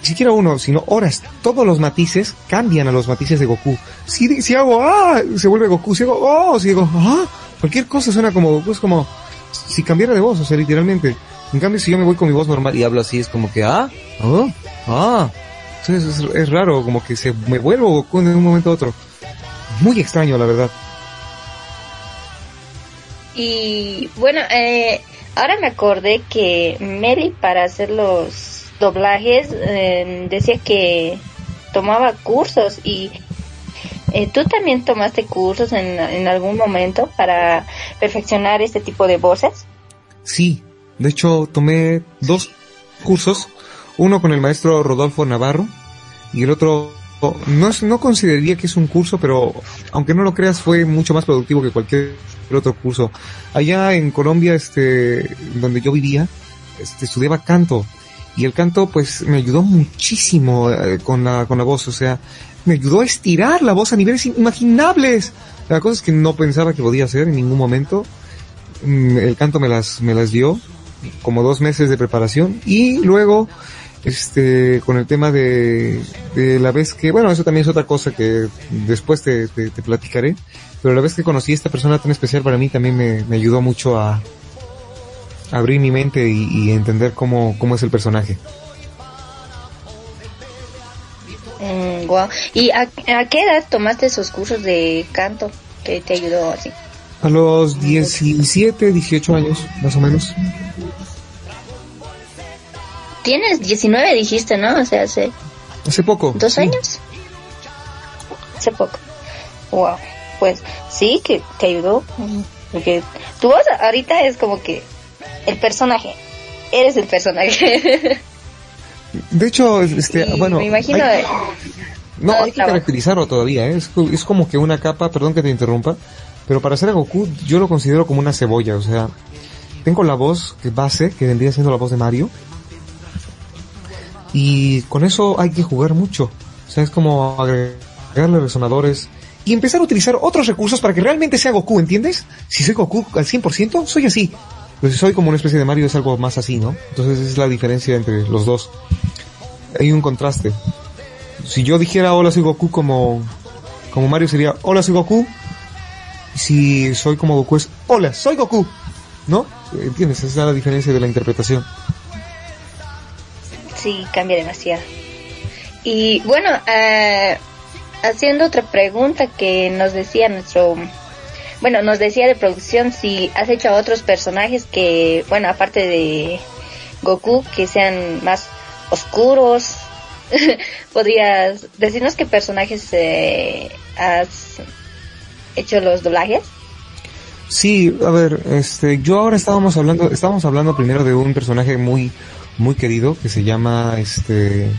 ni siquiera uno, sino horas, todos los matices cambian a los matices de Goku. Si, si hago, ah, se vuelve Goku, si hago, oh, si digo, ah, cualquier cosa suena como Goku, es como si cambiara de voz, o sea, literalmente. En cambio, si yo me voy con mi voz normal y hablo así, es como que, ah, ah, ah. es, raro, como que se me vuelvo Goku de un momento a otro. Muy extraño, la verdad.
Y bueno, eh, ahora me acordé que Mary para hacer los doblajes eh, decía que tomaba cursos y eh, tú también tomaste cursos en, en algún momento para perfeccionar este tipo de voces.
Sí, de hecho, tomé dos cursos, uno con el maestro Rodolfo Navarro y el otro no, no consideraría que es un curso, pero aunque no lo creas fue mucho más productivo que cualquier otro curso. Allá en Colombia, este, donde yo vivía, este, estudiaba canto Y el canto pues me ayudó muchísimo eh, con, la, con la voz, o sea, me ayudó a estirar la voz a niveles inimaginables. Las cosas que no pensaba que podía hacer en ningún momento. Mm, el canto me las, me las dio como dos meses de preparación. Y luego este con el tema de, la vez que bueno eso también es otra cosa que después te, te, platicaré pero la vez que conocí esta persona tan especial para mí también me, me ayudó mucho a, abrir mi mente y, entender cómo, cómo es el personaje.
Mm, ¿Y a, a, qué edad tomaste esos cursos de canto que te ayudó así?
A los 17, 18 años, más o menos.
Tienes 19, dijiste, ¿no? O sea, hace...
Hace poco.
¿Dos años? Hace poco. Wow. Pues sí, que te ayudó. Porque tu voz ahorita es como que el personaje. Eres el personaje.
De hecho, este, bueno...
Me imagino...
no, hay que caracterizarlo todavía, ¿eh? es, es como que una capa, perdón que te interrumpa, pero para hacer Goku yo lo considero como una cebolla, o sea, tengo la voz que base, que vendría siendo la voz de Mario, y con eso hay que jugar mucho. O sea, es como agregarle resonadores y empezar a utilizar otros recursos para que realmente sea Goku, ¿entiendes? Si soy Goku al 100%, soy así. Pero si soy como una especie de Mario es algo más así, ¿no? Entonces es la diferencia entre los dos. Hay un contraste. Si yo dijera hola soy Goku como, como Mario sería hola soy Goku, si soy como Goku es, hola, soy Goku, ¿no? ¿Entiendes? Esa es la diferencia de la interpretación.
Sí, cambia demasiado. Y bueno, eh, haciendo otra pregunta que nos decía nuestro, bueno, nos decía de producción si has hecho a otros personajes que, bueno, aparte de Goku, que sean más oscuros. ¿Podrías decirnos qué personajes eh, has hecho los doblajes?
Sí, a ver, este, yo ahora estábamos hablando, estábamos hablando primero de un personaje muy, muy querido que se llama, este,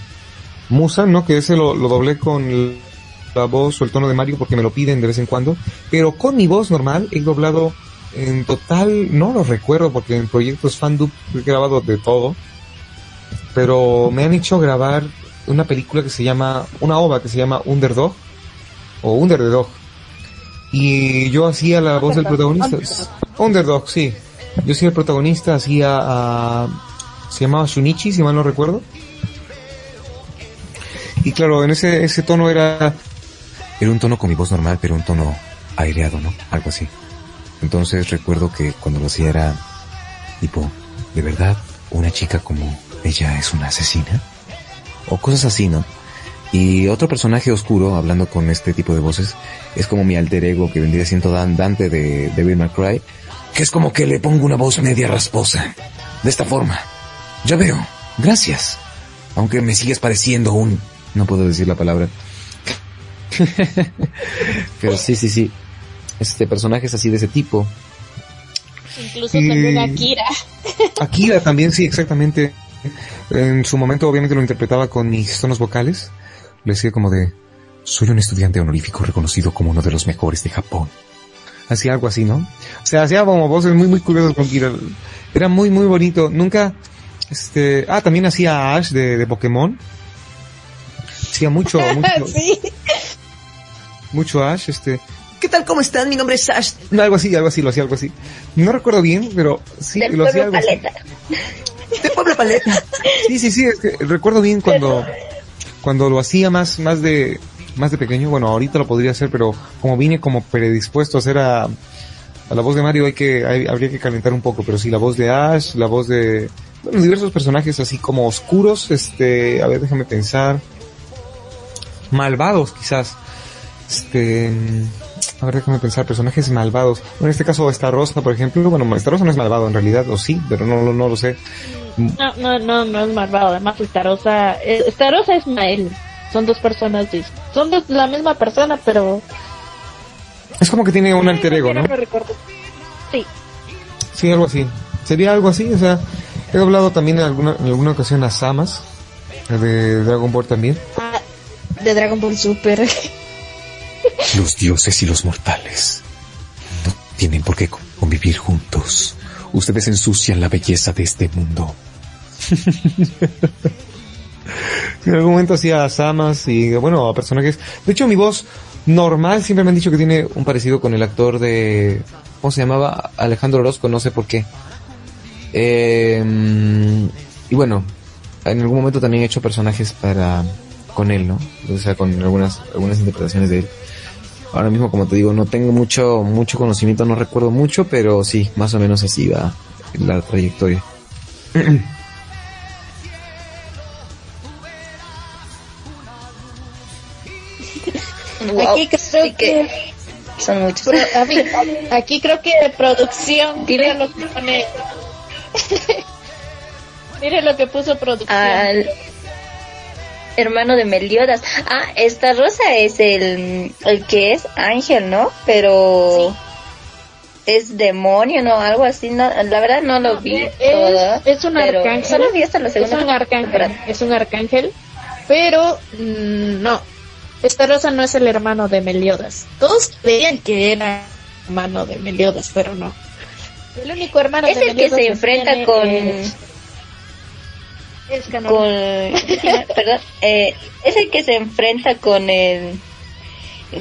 Musa, ¿no? Que ese lo, lo doblé con la voz o el tono de Mario porque me lo piden de vez en cuando, pero con mi voz normal he doblado en total, no lo recuerdo porque en proyectos fandub he grabado de todo, pero me han hecho grabar una película que se llama, una ova que se llama Underdog, o Under the Dog, y yo hacía la voz del protagonista. Underdog, sí. Yo hacía el protagonista, hacía a... Se llamaba Shunichi, si mal no recuerdo. Y claro, en ese, ese tono era... Era un tono con mi voz normal, pero un tono aireado, ¿no? Algo así. Entonces recuerdo que cuando lo hacía era... Tipo, ¿de verdad una chica como ella es una asesina? O cosas así, ¿no? Y otro personaje oscuro, hablando con este tipo de voces, es como mi alter ego que vendría siendo Dan Dante de Devil May Cry, que es como que le pongo una voz media rasposa. De esta forma. Ya veo. Gracias. Aunque me sigues pareciendo un... No puedo decir la palabra. Pero sí, sí, sí. Este personaje es así de ese tipo.
Incluso también Akira.
Akira también, sí, exactamente. En su momento obviamente lo interpretaba con mis tonos vocales le decía como de, soy un estudiante honorífico reconocido como uno de los mejores de Japón. Hacía algo así, ¿no? O sea, hacía como voces muy, muy curiosas con Kira. Era muy, muy bonito. Nunca, este, ah, también hacía Ash de, de Pokémon. Hacía mucho, mucho. sí. Mucho Ash, este. ¿Qué tal? ¿Cómo están? Mi nombre es Ash. No, algo así, algo así, lo hacía algo así. No recuerdo bien, pero sí, lo hacía algo
paleta.
así. De Pueblo Paleta. Sí, sí, sí, es que recuerdo bien cuando cuando lo hacía más, más de, más de pequeño, bueno, ahorita lo podría hacer, pero como vine como predispuesto a hacer a, a la voz de Mario hay que, habría que calentar un poco, pero sí, la voz de Ash, la voz de, bueno, diversos personajes así como oscuros, este, a ver, déjame pensar, malvados quizás, este, a ver, déjame pensar, personajes malvados. Bueno, en este caso, esta Rosa, por ejemplo, bueno, esta Rosa no es malvado en realidad, o sí, pero no, no, no lo sé.
No, no, no, no es malvado. Además, Starosa, eh, Starosa es Mael. Son dos personas, son dos, la misma persona, pero...
Es como que tiene un alter ego, ¿no?
Sí.
Sí, algo así. Sería algo así, o sea, he hablado también en alguna, en alguna ocasión a Samas, de Dragon Ball también.
Ah, de Dragon Ball Super.
Los dioses y los mortales no tienen por qué convivir juntos. Ustedes ensucian la belleza de este mundo. en algún momento hacía Samas y, bueno, a personajes. De hecho, mi voz normal siempre me han dicho que tiene un parecido con el actor de. ¿Cómo se llamaba? Alejandro Orozco, no sé por qué. Eh, y bueno, en algún momento también he hecho personajes para con él, ¿no? O sea, con algunas algunas interpretaciones de él. Ahora mismo, como te digo, no tengo mucho mucho conocimiento, no recuerdo mucho, pero sí, más o menos así va la trayectoria.
aquí creo que, son muchos.
aquí creo que de producción, mira lo que pone. mire lo que puso producción.
Al hermano de Meliodas. Ah, esta rosa es el, el que es ángel, ¿no? Pero es demonio, ¿no? Algo así. No, la verdad no lo vi
es, todo. Es un arcángel.
Solo vi hasta la segunda.
Es un arcángel. Es un arcángel. Pero mm, no, esta rosa no es el hermano de Meliodas. Todos creían que era hermano de Meliodas, pero no. El único hermano
es
de
el que se enfrenta con con perdón eh, es el que se enfrenta con el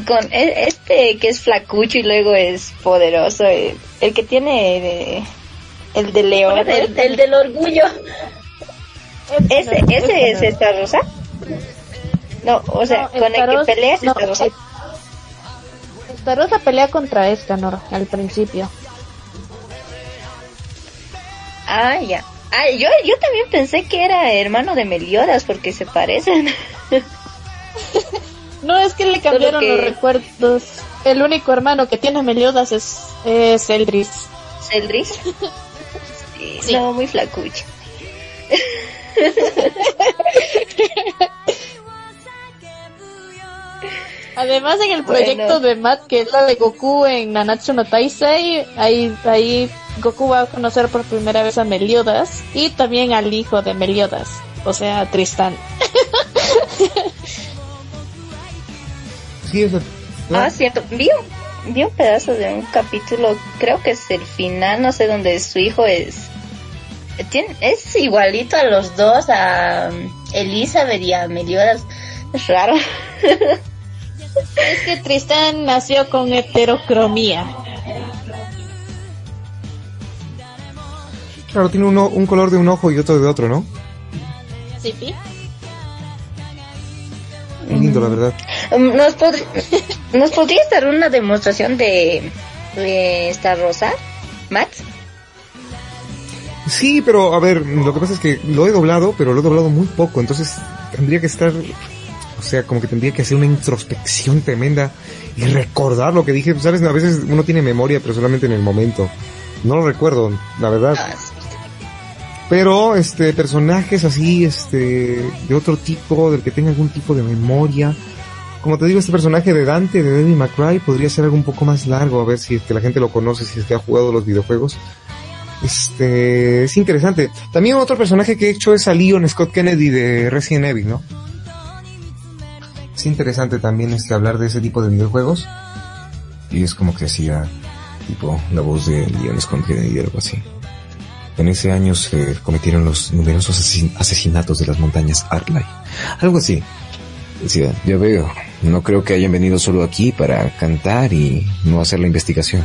con e, este que es flacucho y luego es poderoso el, que tiene el de león el, del orgullo. Ese ese es esta rosa. No, o sea, con el que peleas no,
Rosa pelea contra Escanor al principio.
Ah, ya. Ah, yo, yo también pensé que era hermano de Meliodas porque se parecen.
no, es que le cambiaron los recuerdos. El único hermano que tiene Meliodas es, es Eldris.
¿Eldris? sí, No, muy flacucho.
Además en el proyecto de Matt, que es la de Goku en Nanatsu no Taisei, ahí, ahí Goku va a conocer por primera vez a Meliodas y también al hijo de Meliodas, o sea, Tristán.
sí, eso.
Ah, cierto. Vi un, vi un pedazo de un capítulo, creo que es el final, no sé, donde su hijo es... Tiene, es igualito a los dos, a Elizabeth y a Meliodas. Es raro.
Es que Tristán nació con heterocromía.
Claro, tiene uno, un color de un ojo y otro de otro, ¿no?
Sí, sí.
Lindo, la verdad.
Um, ¿Nos, ¿Nos podrías dar una demostración de, de esta rosa, Matt?
Sí, pero a ver, lo que pasa es que lo he doblado, pero lo he doblado muy poco, entonces tendría que estar o sea, como que tendría que hacer una introspección tremenda y recordar lo que dije. Sabes, a veces uno tiene memoria, pero solamente en el momento. No lo recuerdo, la verdad. Ah, pero, este, personajes así, este, de otro tipo, del que tenga algún tipo de memoria. Como te digo, este personaje de Dante, de Devil McCray, podría ser algo un poco más largo, a ver si es que la gente lo conoce, si es que ha jugado los videojuegos. Este, es interesante. También otro personaje que he hecho es a Leon Scott Kennedy de Resident Evil, ¿no? Es interesante también este hablar de ese tipo de videojuegos. Y es como que hacía tipo la voz de Leon Kennedy y algo así. En ese año se cometieron los numerosos asesinatos de las montañas Arklay. Algo así. Decía, ya veo, no creo que hayan venido solo aquí para cantar y no hacer la investigación.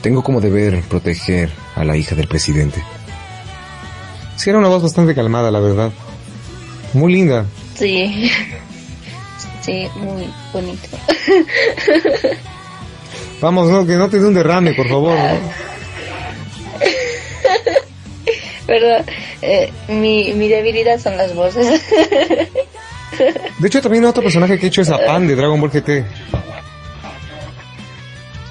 Tengo como deber proteger a la hija del presidente. Sí, era una voz bastante calmada, la verdad. Muy linda.
Sí. Sí, muy bonito.
Vamos, no, que no te dé un derrame, por favor.
Perdón, eh, mi, mi debilidad son las voces.
de hecho, también otro personaje que he hecho es Apan de Dragon Ball GT.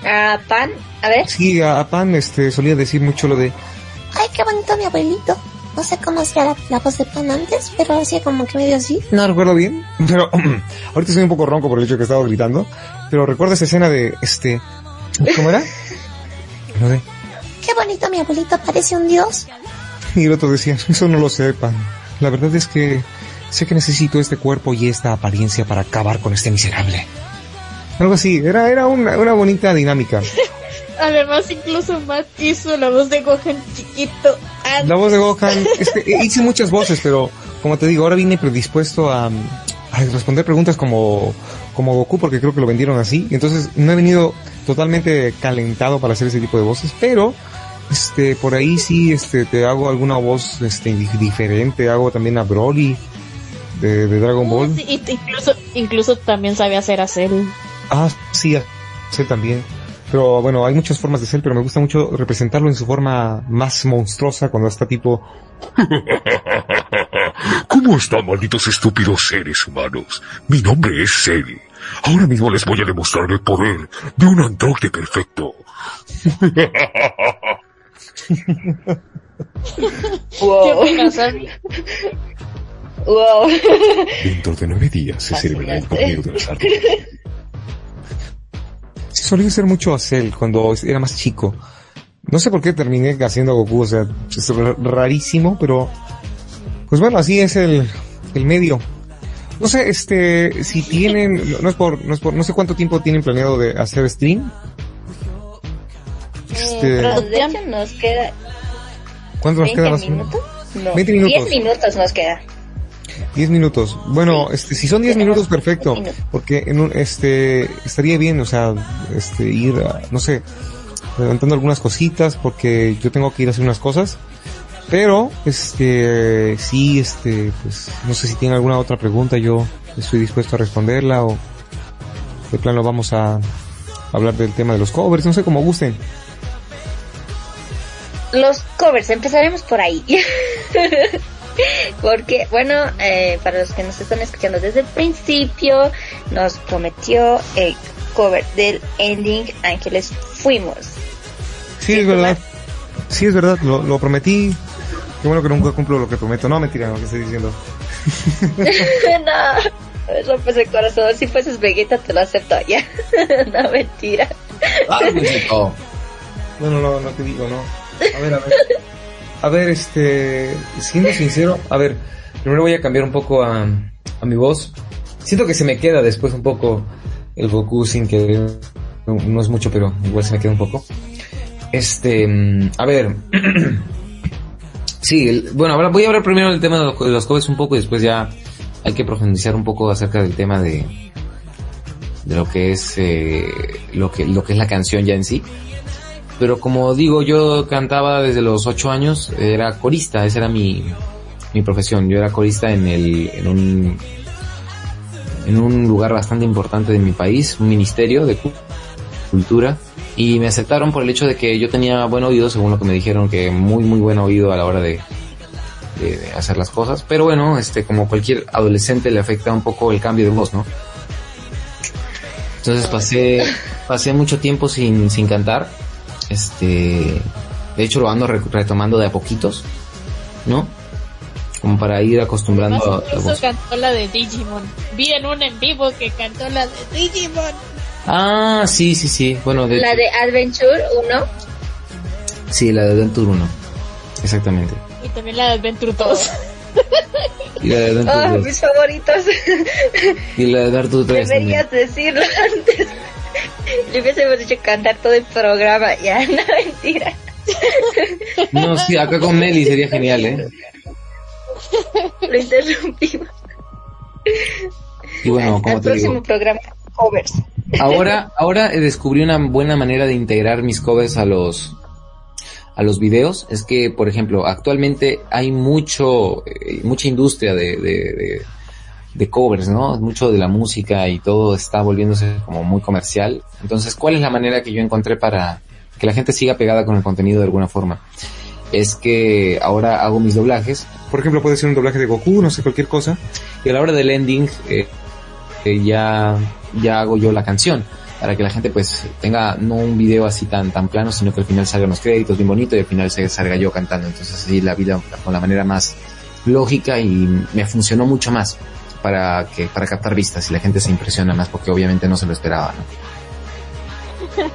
¿Apan? A ver.
Sí, Apan este, solía decir mucho lo de...
Ay, qué bonito mi abuelito. No sé cómo hacía la, voz de Pan antes, pero hacía como que medio así.
No recuerdo bien, pero ahorita estoy un poco ronco por el hecho que estaba gritando. Pero recuerdo esa escena de este. ¿Cómo era? Lo de.
Qué bonito mi abuelito, parece un dios.
Y el otro decía, eso no lo sé, Pan. La verdad es que sé que necesito este cuerpo y esta apariencia para acabar con este miserable. Algo así, era, era una, una bonita dinámica.
Además, incluso Matt hizo la voz de Gohan chiquito.
La voz de Gohan, hice muchas voces, pero como te digo, ahora vine predispuesto a, a responder preguntas como, como Goku, porque creo que lo vendieron así. Entonces no he venido totalmente calentado para hacer ese tipo de voces, pero este por ahí sí este te hago alguna voz este di- diferente, hago también a Broly de, de Dragon Ball.
Sí, incluso, incluso también sabe hacer a Cell.
Ah, sí, sé también. Pero bueno, hay muchas formas de ser, pero me gusta mucho representarlo en su forma más monstruosa cuando está tipo
¿Cómo están, malditos estúpidos seres humanos? Mi nombre es Cell. Ahora mismo les voy a demostrar el poder de un androide perfecto.
¿Qué
Wow. Wow.
Dentro de nueve días se servirá el torneo de las artes.
Sí, solía ser mucho a Cell cuando era más chico. No sé por qué terminé haciendo a Goku, o sea, es rarísimo, pero pues bueno, así es el, el medio. No sé, este, si tienen, no, no es por, no es por, no sé cuánto tiempo tienen planeado de hacer stream. Este,
de hecho nos queda
¿cuánto nos
20
queda más
minutos. No,
20 minutos.
10 minutos nos queda.
10 minutos. Bueno, este, si son 10
Tenemos
minutos, perfecto.
10 minutos.
Porque en un, este, estaría bien, o sea, este, ir, a, no sé, levantando algunas cositas, porque yo tengo que ir a hacer unas cosas. Pero, este, sí, este, pues, no sé si tienen alguna otra pregunta, yo estoy dispuesto a responderla o de plano vamos a hablar del tema de los covers, no sé, como gusten.
Los covers, empezaremos por ahí. Porque, bueno, eh, para los que nos están escuchando desde el principio, nos prometió el cover del ending Ángeles Fuimos.
Sí, es verdad. Sí, es verdad, lo, lo prometí. Qué bueno que nunca cumplo lo que prometo. No, mentira, lo que estoy diciendo.
no, rompes el corazón. Si fueses Vegeta, te lo acepto ya. no, mentira.
Ah.
No, no, no, no te digo, no. A ver, a ver. A ver, este, siendo sincero, a ver, primero voy a cambiar un poco a, a mi voz. Siento que se me queda después un poco el Goku sin que no, es mucho, pero igual se me queda un poco. Este, mm, a ver. sí, el- bueno, voy a hablar primero del tema de los, de un poco y después ya hay que profundizar un poco acerca del tema de de lo que es eh, lo que lo que es la canción ya en sí pero como digo, yo cantaba desde los ocho años, era corista, esa era mi, mi profesión. Yo era corista en el, en un, en un lugar bastante importante de mi país, un ministerio de cu- cultura, y me aceptaron por el hecho de que yo tenía buen oído, según lo que me dijeron, que muy, muy buen oído a la hora de, de, de hacer las cosas. Pero bueno, este, como cualquier adolescente le afecta un poco el cambio de voz, ¿no? Entonces pasé, pasé mucho tiempo sin, sin cantar. Este, de hecho lo ando re- retomando de a poquitos, ¿no? Como para ir acostumbrando a la
Incluso
voz.
cantó la de Digimon. Vi en un en vivo que cantó la de Digimon.
Ah, sí, sí, sí. Bueno, de
La de Adventure 1.
sí, la de Adventure 1. Exactamente.
Y también la de Adventure 2.
Y la de Adventure
Oh,
2.
mis favoritos.
Y la de Adventure 3 también.
Deberías decirlo antes. Le hubiésemos dicho cantar todo el programa. Ya, no, mentira.
No, sí, acá con Nelly sería genial, ¿eh?
Lo interrumpimos.
Y bueno, como te
próximo
digo,
programa, covers.
ahora, ahora descubrí una buena manera de integrar mis covers a los, a los videos. Es que, por ejemplo, actualmente hay mucho, eh, mucha industria de, de, de, de covers, ¿no? Mucho de la música y todo está volviéndose como muy comercial. Entonces, ¿cuál es la manera que yo encontré para que la gente siga pegada con el contenido de alguna forma? Es que ahora hago mis doblajes. Por ejemplo, puede ser un doblaje de Goku, no sé, cualquier cosa. Y a la hora del ending, eh, eh, ya, ya hago yo la canción. Para que la gente pues tenga no un video así tan, tan plano, sino que al final salgan los créditos bien bonito y al final se salga yo cantando. Entonces así la vida con la manera más lógica y me funcionó mucho más para que, para captar vistas y la gente se impresiona más porque obviamente no se lo esperaba, ¿no?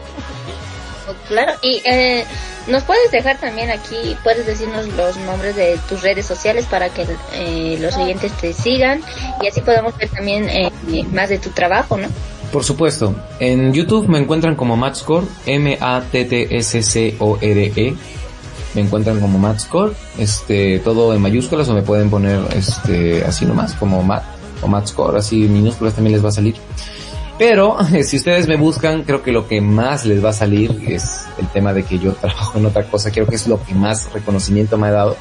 Claro, y eh, nos puedes dejar también aquí, puedes decirnos los nombres de tus redes sociales para que eh, los oyentes te sigan y así podemos ver también eh, más de tu trabajo, ¿no?
Por supuesto, en YouTube me encuentran como Matscore, M-A-T-T-S-C-O-R-E. me encuentran como Matscore, este, todo en mayúsculas o me pueden poner, este, así nomás, como Mat o Matscore, así minúsculas también les va a salir. Pero si ustedes me buscan, creo que lo que más les va a salir es el tema de que yo trabajo en otra cosa. Creo que es lo que más reconocimiento me ha dado.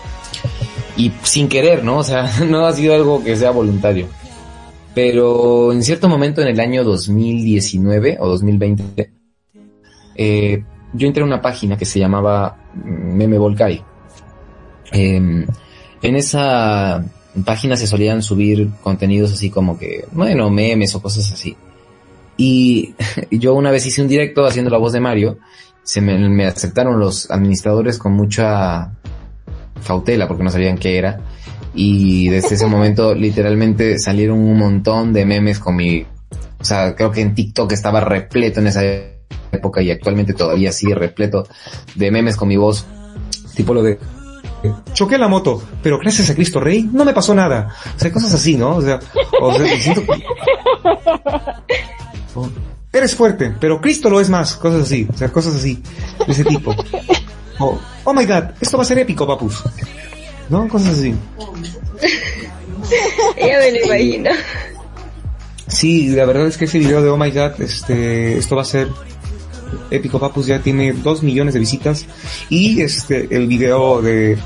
Y sin querer, ¿no? O sea, no ha sido algo que sea voluntario. Pero en cierto momento en el año 2019 o 2020, eh, yo entré a una página que se llamaba Meme Volcai. Em, en esa página se solían subir contenidos así como que, bueno, memes o cosas así. Y yo una vez hice un directo haciendo la voz de Mario, se me, me aceptaron los administradores con mucha cautela porque no sabían qué era. Y desde ese momento literalmente salieron un montón de memes con mi, o sea, creo que en TikTok estaba repleto en esa época y actualmente todavía sigue repleto de memes con mi voz, tipo lo de
choqué la moto, pero gracias a Cristo Rey no me pasó nada. O sea, cosas así, ¿no? O sea, o sea siento que- o, eres fuerte, pero Cristo lo es más. Cosas así, o sea, cosas así, de ese tipo. O, oh my god, esto va a ser épico, papus. ¿No? Cosas así.
Ya me lo imagino.
Sí, la verdad es que ese video de Oh My God, este, esto va a ser épico, papus ya tiene dos millones de visitas y este, el video de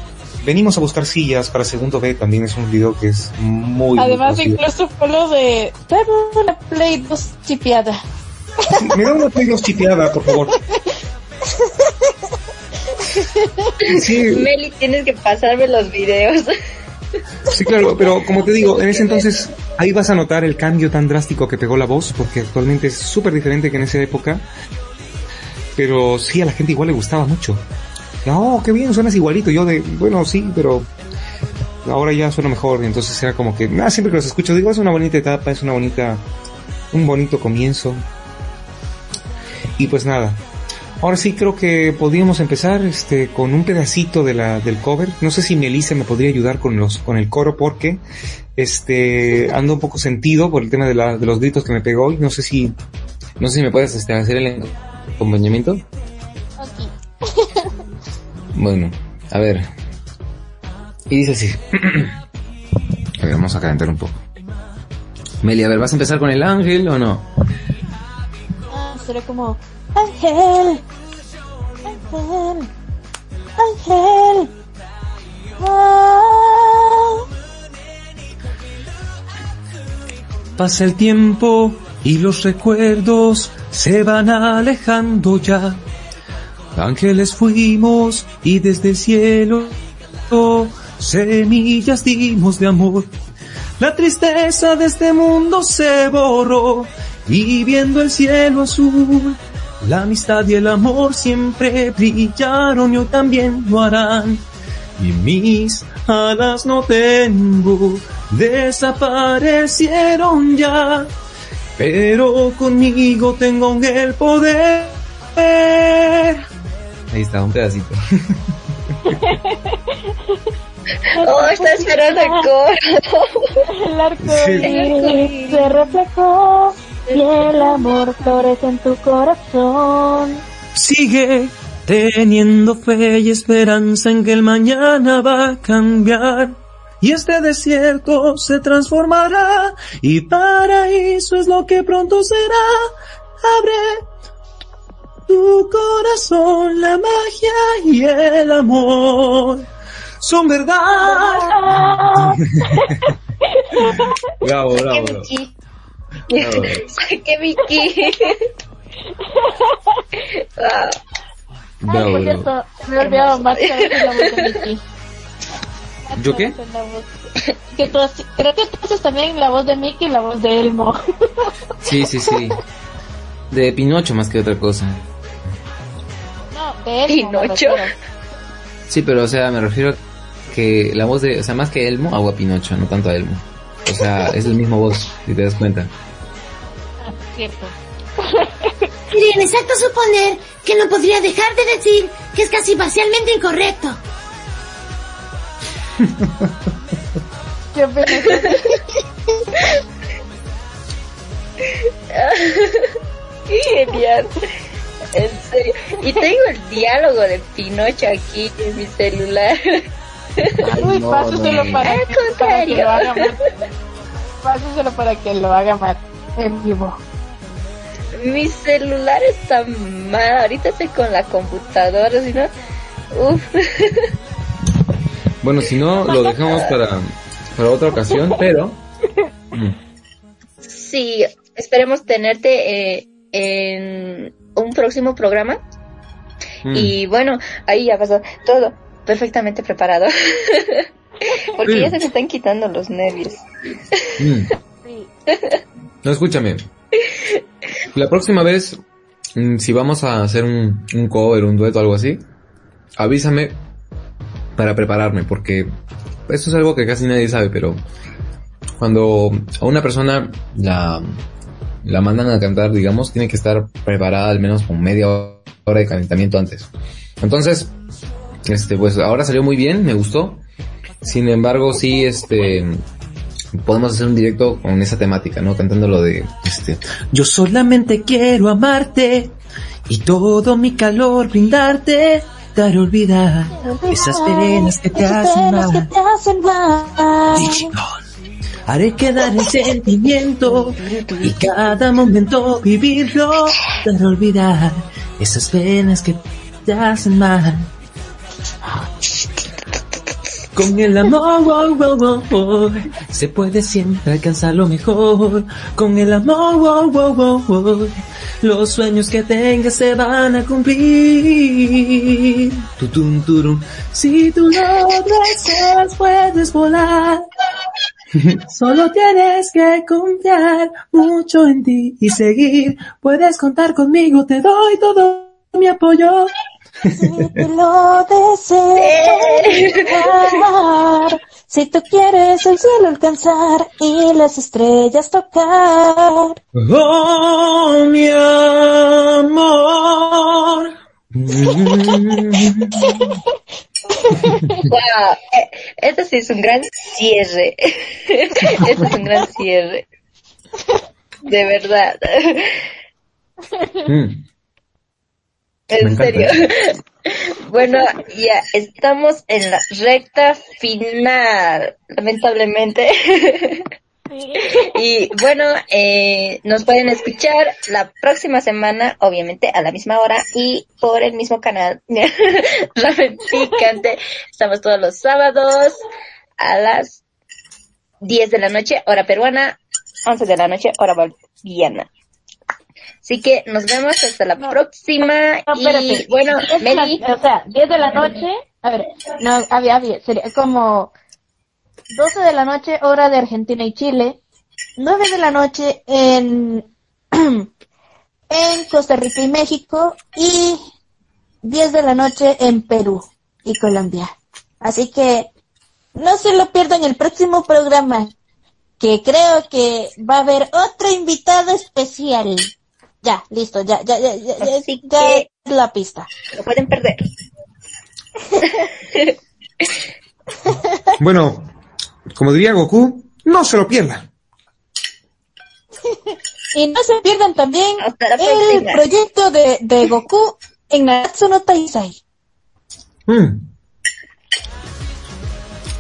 venimos a buscar sillas para segundo B también es un video que es muy
Además, incluso fue lo de. Dame una Play 2 chipeada.
Sí, me da una Play 2 chipeada, por favor. Sí,
Meli, tienes que pasarme los videos.
sí, claro, pero como te digo, en ese entonces ahí vas a notar el cambio tan drástico que pegó la voz, porque actualmente es súper diferente que en esa época. Pero sí, a la gente igual le gustaba mucho. No, qué bien, suenas igualito. Yo de, bueno, sí, pero ahora ya suena mejor. Entonces era como que, nada, siempre que los escucho digo, es una bonita etapa, es una bonita, un bonito comienzo. Y pues nada. Ahora sí creo que podríamos empezar este con un pedacito de la del cover. No sé si Melissa me podría ayudar con los con el coro porque este ando un poco sentido por el tema de, la, de los gritos que me pegó y no sé si no sé si me puedes este, hacer el acompañamiento. Bueno, a ver. Y dice así. a ver, vamos a calentar un poco. Meli, a ver, ¿vas a empezar con el ángel o no?
Ah, será como. Ángel. Ángel. Ángel. Ah.
Pasa el tiempo y los recuerdos se van alejando ya. Ángeles fuimos y desde el cielo semillas dimos de amor. La tristeza de este mundo se borró y viendo el cielo azul, la amistad y el amor siempre brillaron y también lo harán. Y mis alas no tengo, desaparecieron ya, pero conmigo tengo el poder. Ahí está, un pedacito.
Oh, está esperando el coro.
El arco
Sí.
iris se reflejó y el amor florece en tu corazón.
Sigue teniendo fe y esperanza en que el mañana va a cambiar. Y este desierto se transformará y paraíso es lo que pronto será. Abre tu corazón, la magia y el amor son verdad. bravo, bravo, bravo.
Vicky.
Bravo. ¿Yo qué?
Que tú creo que tú haces también la voz de Mickey y la voz de Elmo.
Sí, sí, sí. De Pinocho más que otra cosa.
No, de Elmo. me
Pinocho.
Sí, pero o sea, me refiero a que la voz de, o sea, más que Elmo, hago a Pinocho, no tanto a Elmo. O sea, es el mismo voz, si te das cuenta.
Ah, cierto.
Sería inexacto suponer que no podría dejar de decir que es casi parcialmente incorrecto.
Qué pena.
Qué genial. En serio. Y tengo el diálogo de Pinocho aquí en mi celular.
Uy,
no,
pásaselo
no,
para, que, para que
contrario.
lo haga. Pásaselo para que lo haga más en vivo.
Mi celular está mal. Ahorita estoy con la computadora, si no. Uf.
Bueno, si no, lo dejamos para, para otra ocasión, pero...
Sí, esperemos tenerte eh, en un próximo programa.
Mm.
Y bueno, ahí ya pasó todo perfectamente preparado. Porque
Sí.
ya se me están quitando los nervios.
Mm. No, escúchame. La próxima vez, mm, si vamos a hacer un, un cover, un dueto, algo así, avísame para prepararme, porque esto es algo que casi nadie sabe, pero cuando a una persona la, la mandan a cantar, digamos, tiene que estar preparada al menos con media hora de calentamiento antes. Entonces, este, pues ahora salió muy bien, me gustó. Sin embargo, sí, este, podemos hacer un directo con esa temática, ¿no? Cantando lo de, este,
Yo solamente quiero amarte y todo mi calor brindarte, dar olvidar esas penas que te hacen mal.
mal.
Haré quedar el sentimiento y cada momento vivirlo, dar olvidar esas penas que te hacen mal. Con el amor, wow, wow, wow, wow, se puede siempre alcanzar lo mejor. Con el amor, wow, wow, wow, wow, los sueños que tengas se van a cumplir. Tutum, turum. Si tú lo deseas, puedes volar. Solo tienes que confiar mucho en ti y seguir. Puedes contar conmigo, te doy todo mi apoyo.
Si tú lo deseas, si tú quieres el cielo alcanzar y las estrellas tocar.
Oh, mi amor.
Wow, eh, este sí es un gran cierre. este es un gran cierre. De verdad.
mm,
En serio. Bueno, ya estamos en la recta final, lamentablemente. Y bueno, eh, nos pueden escuchar la próxima semana, obviamente a la misma hora y por el mismo canal. Picante. Estamos todos los sábados a las 10 de la noche, hora peruana, 11 de la noche, hora boliviana. Así que nos vemos hasta la próxima.
No,
y bueno,
la-
Meli,
o sea, 10 de la noche. A ver, no, había, había, sería como 12 de la noche, hora de Argentina y Chile. 9 de la noche en, en Costa Rica y México. Y 10 de la noche en Perú y Colombia. Así que no se lo pierdan el próximo programa. Que creo que va a haber otro invitado especial. Ya, listo, ya, ya, ya, ya, ya,
Así
ya
que-
es la pista.
lo pueden perder.
Bueno, como diría Goku, no se lo pierdan.
Y no se pierdan también el proyecto de, de Goku en Natsu no Taisai.
Mm.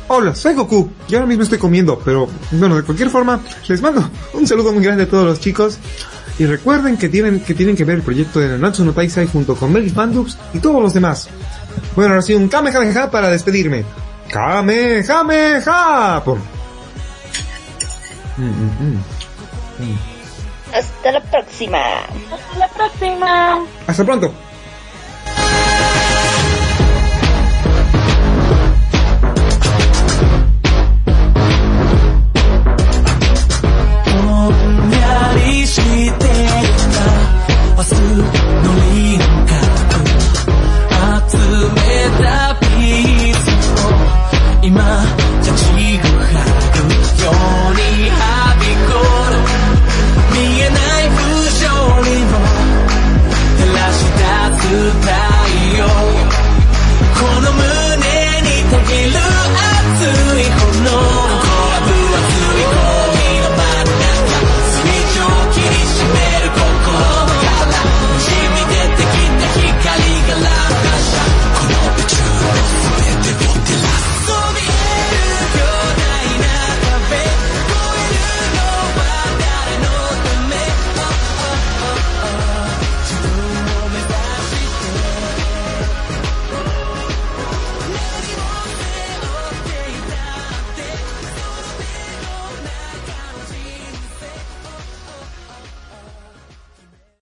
Hola, soy Goku. Yo ahora mismo estoy comiendo, pero bueno, de cualquier forma, les mando un saludo muy grande a todos los chicos. Y recuerden que tienen que, tienen que ver el proyecto de Nanatsu no Taisai junto con Melis Bandux y todos los demás. Bueno, ahora sí, un Kamehameha para despedirme. Kamehameha. Mm, mm, mm.
Hasta la próxima.
Hasta la próxima.
Hasta pronto. Pero, pero, pero, pero,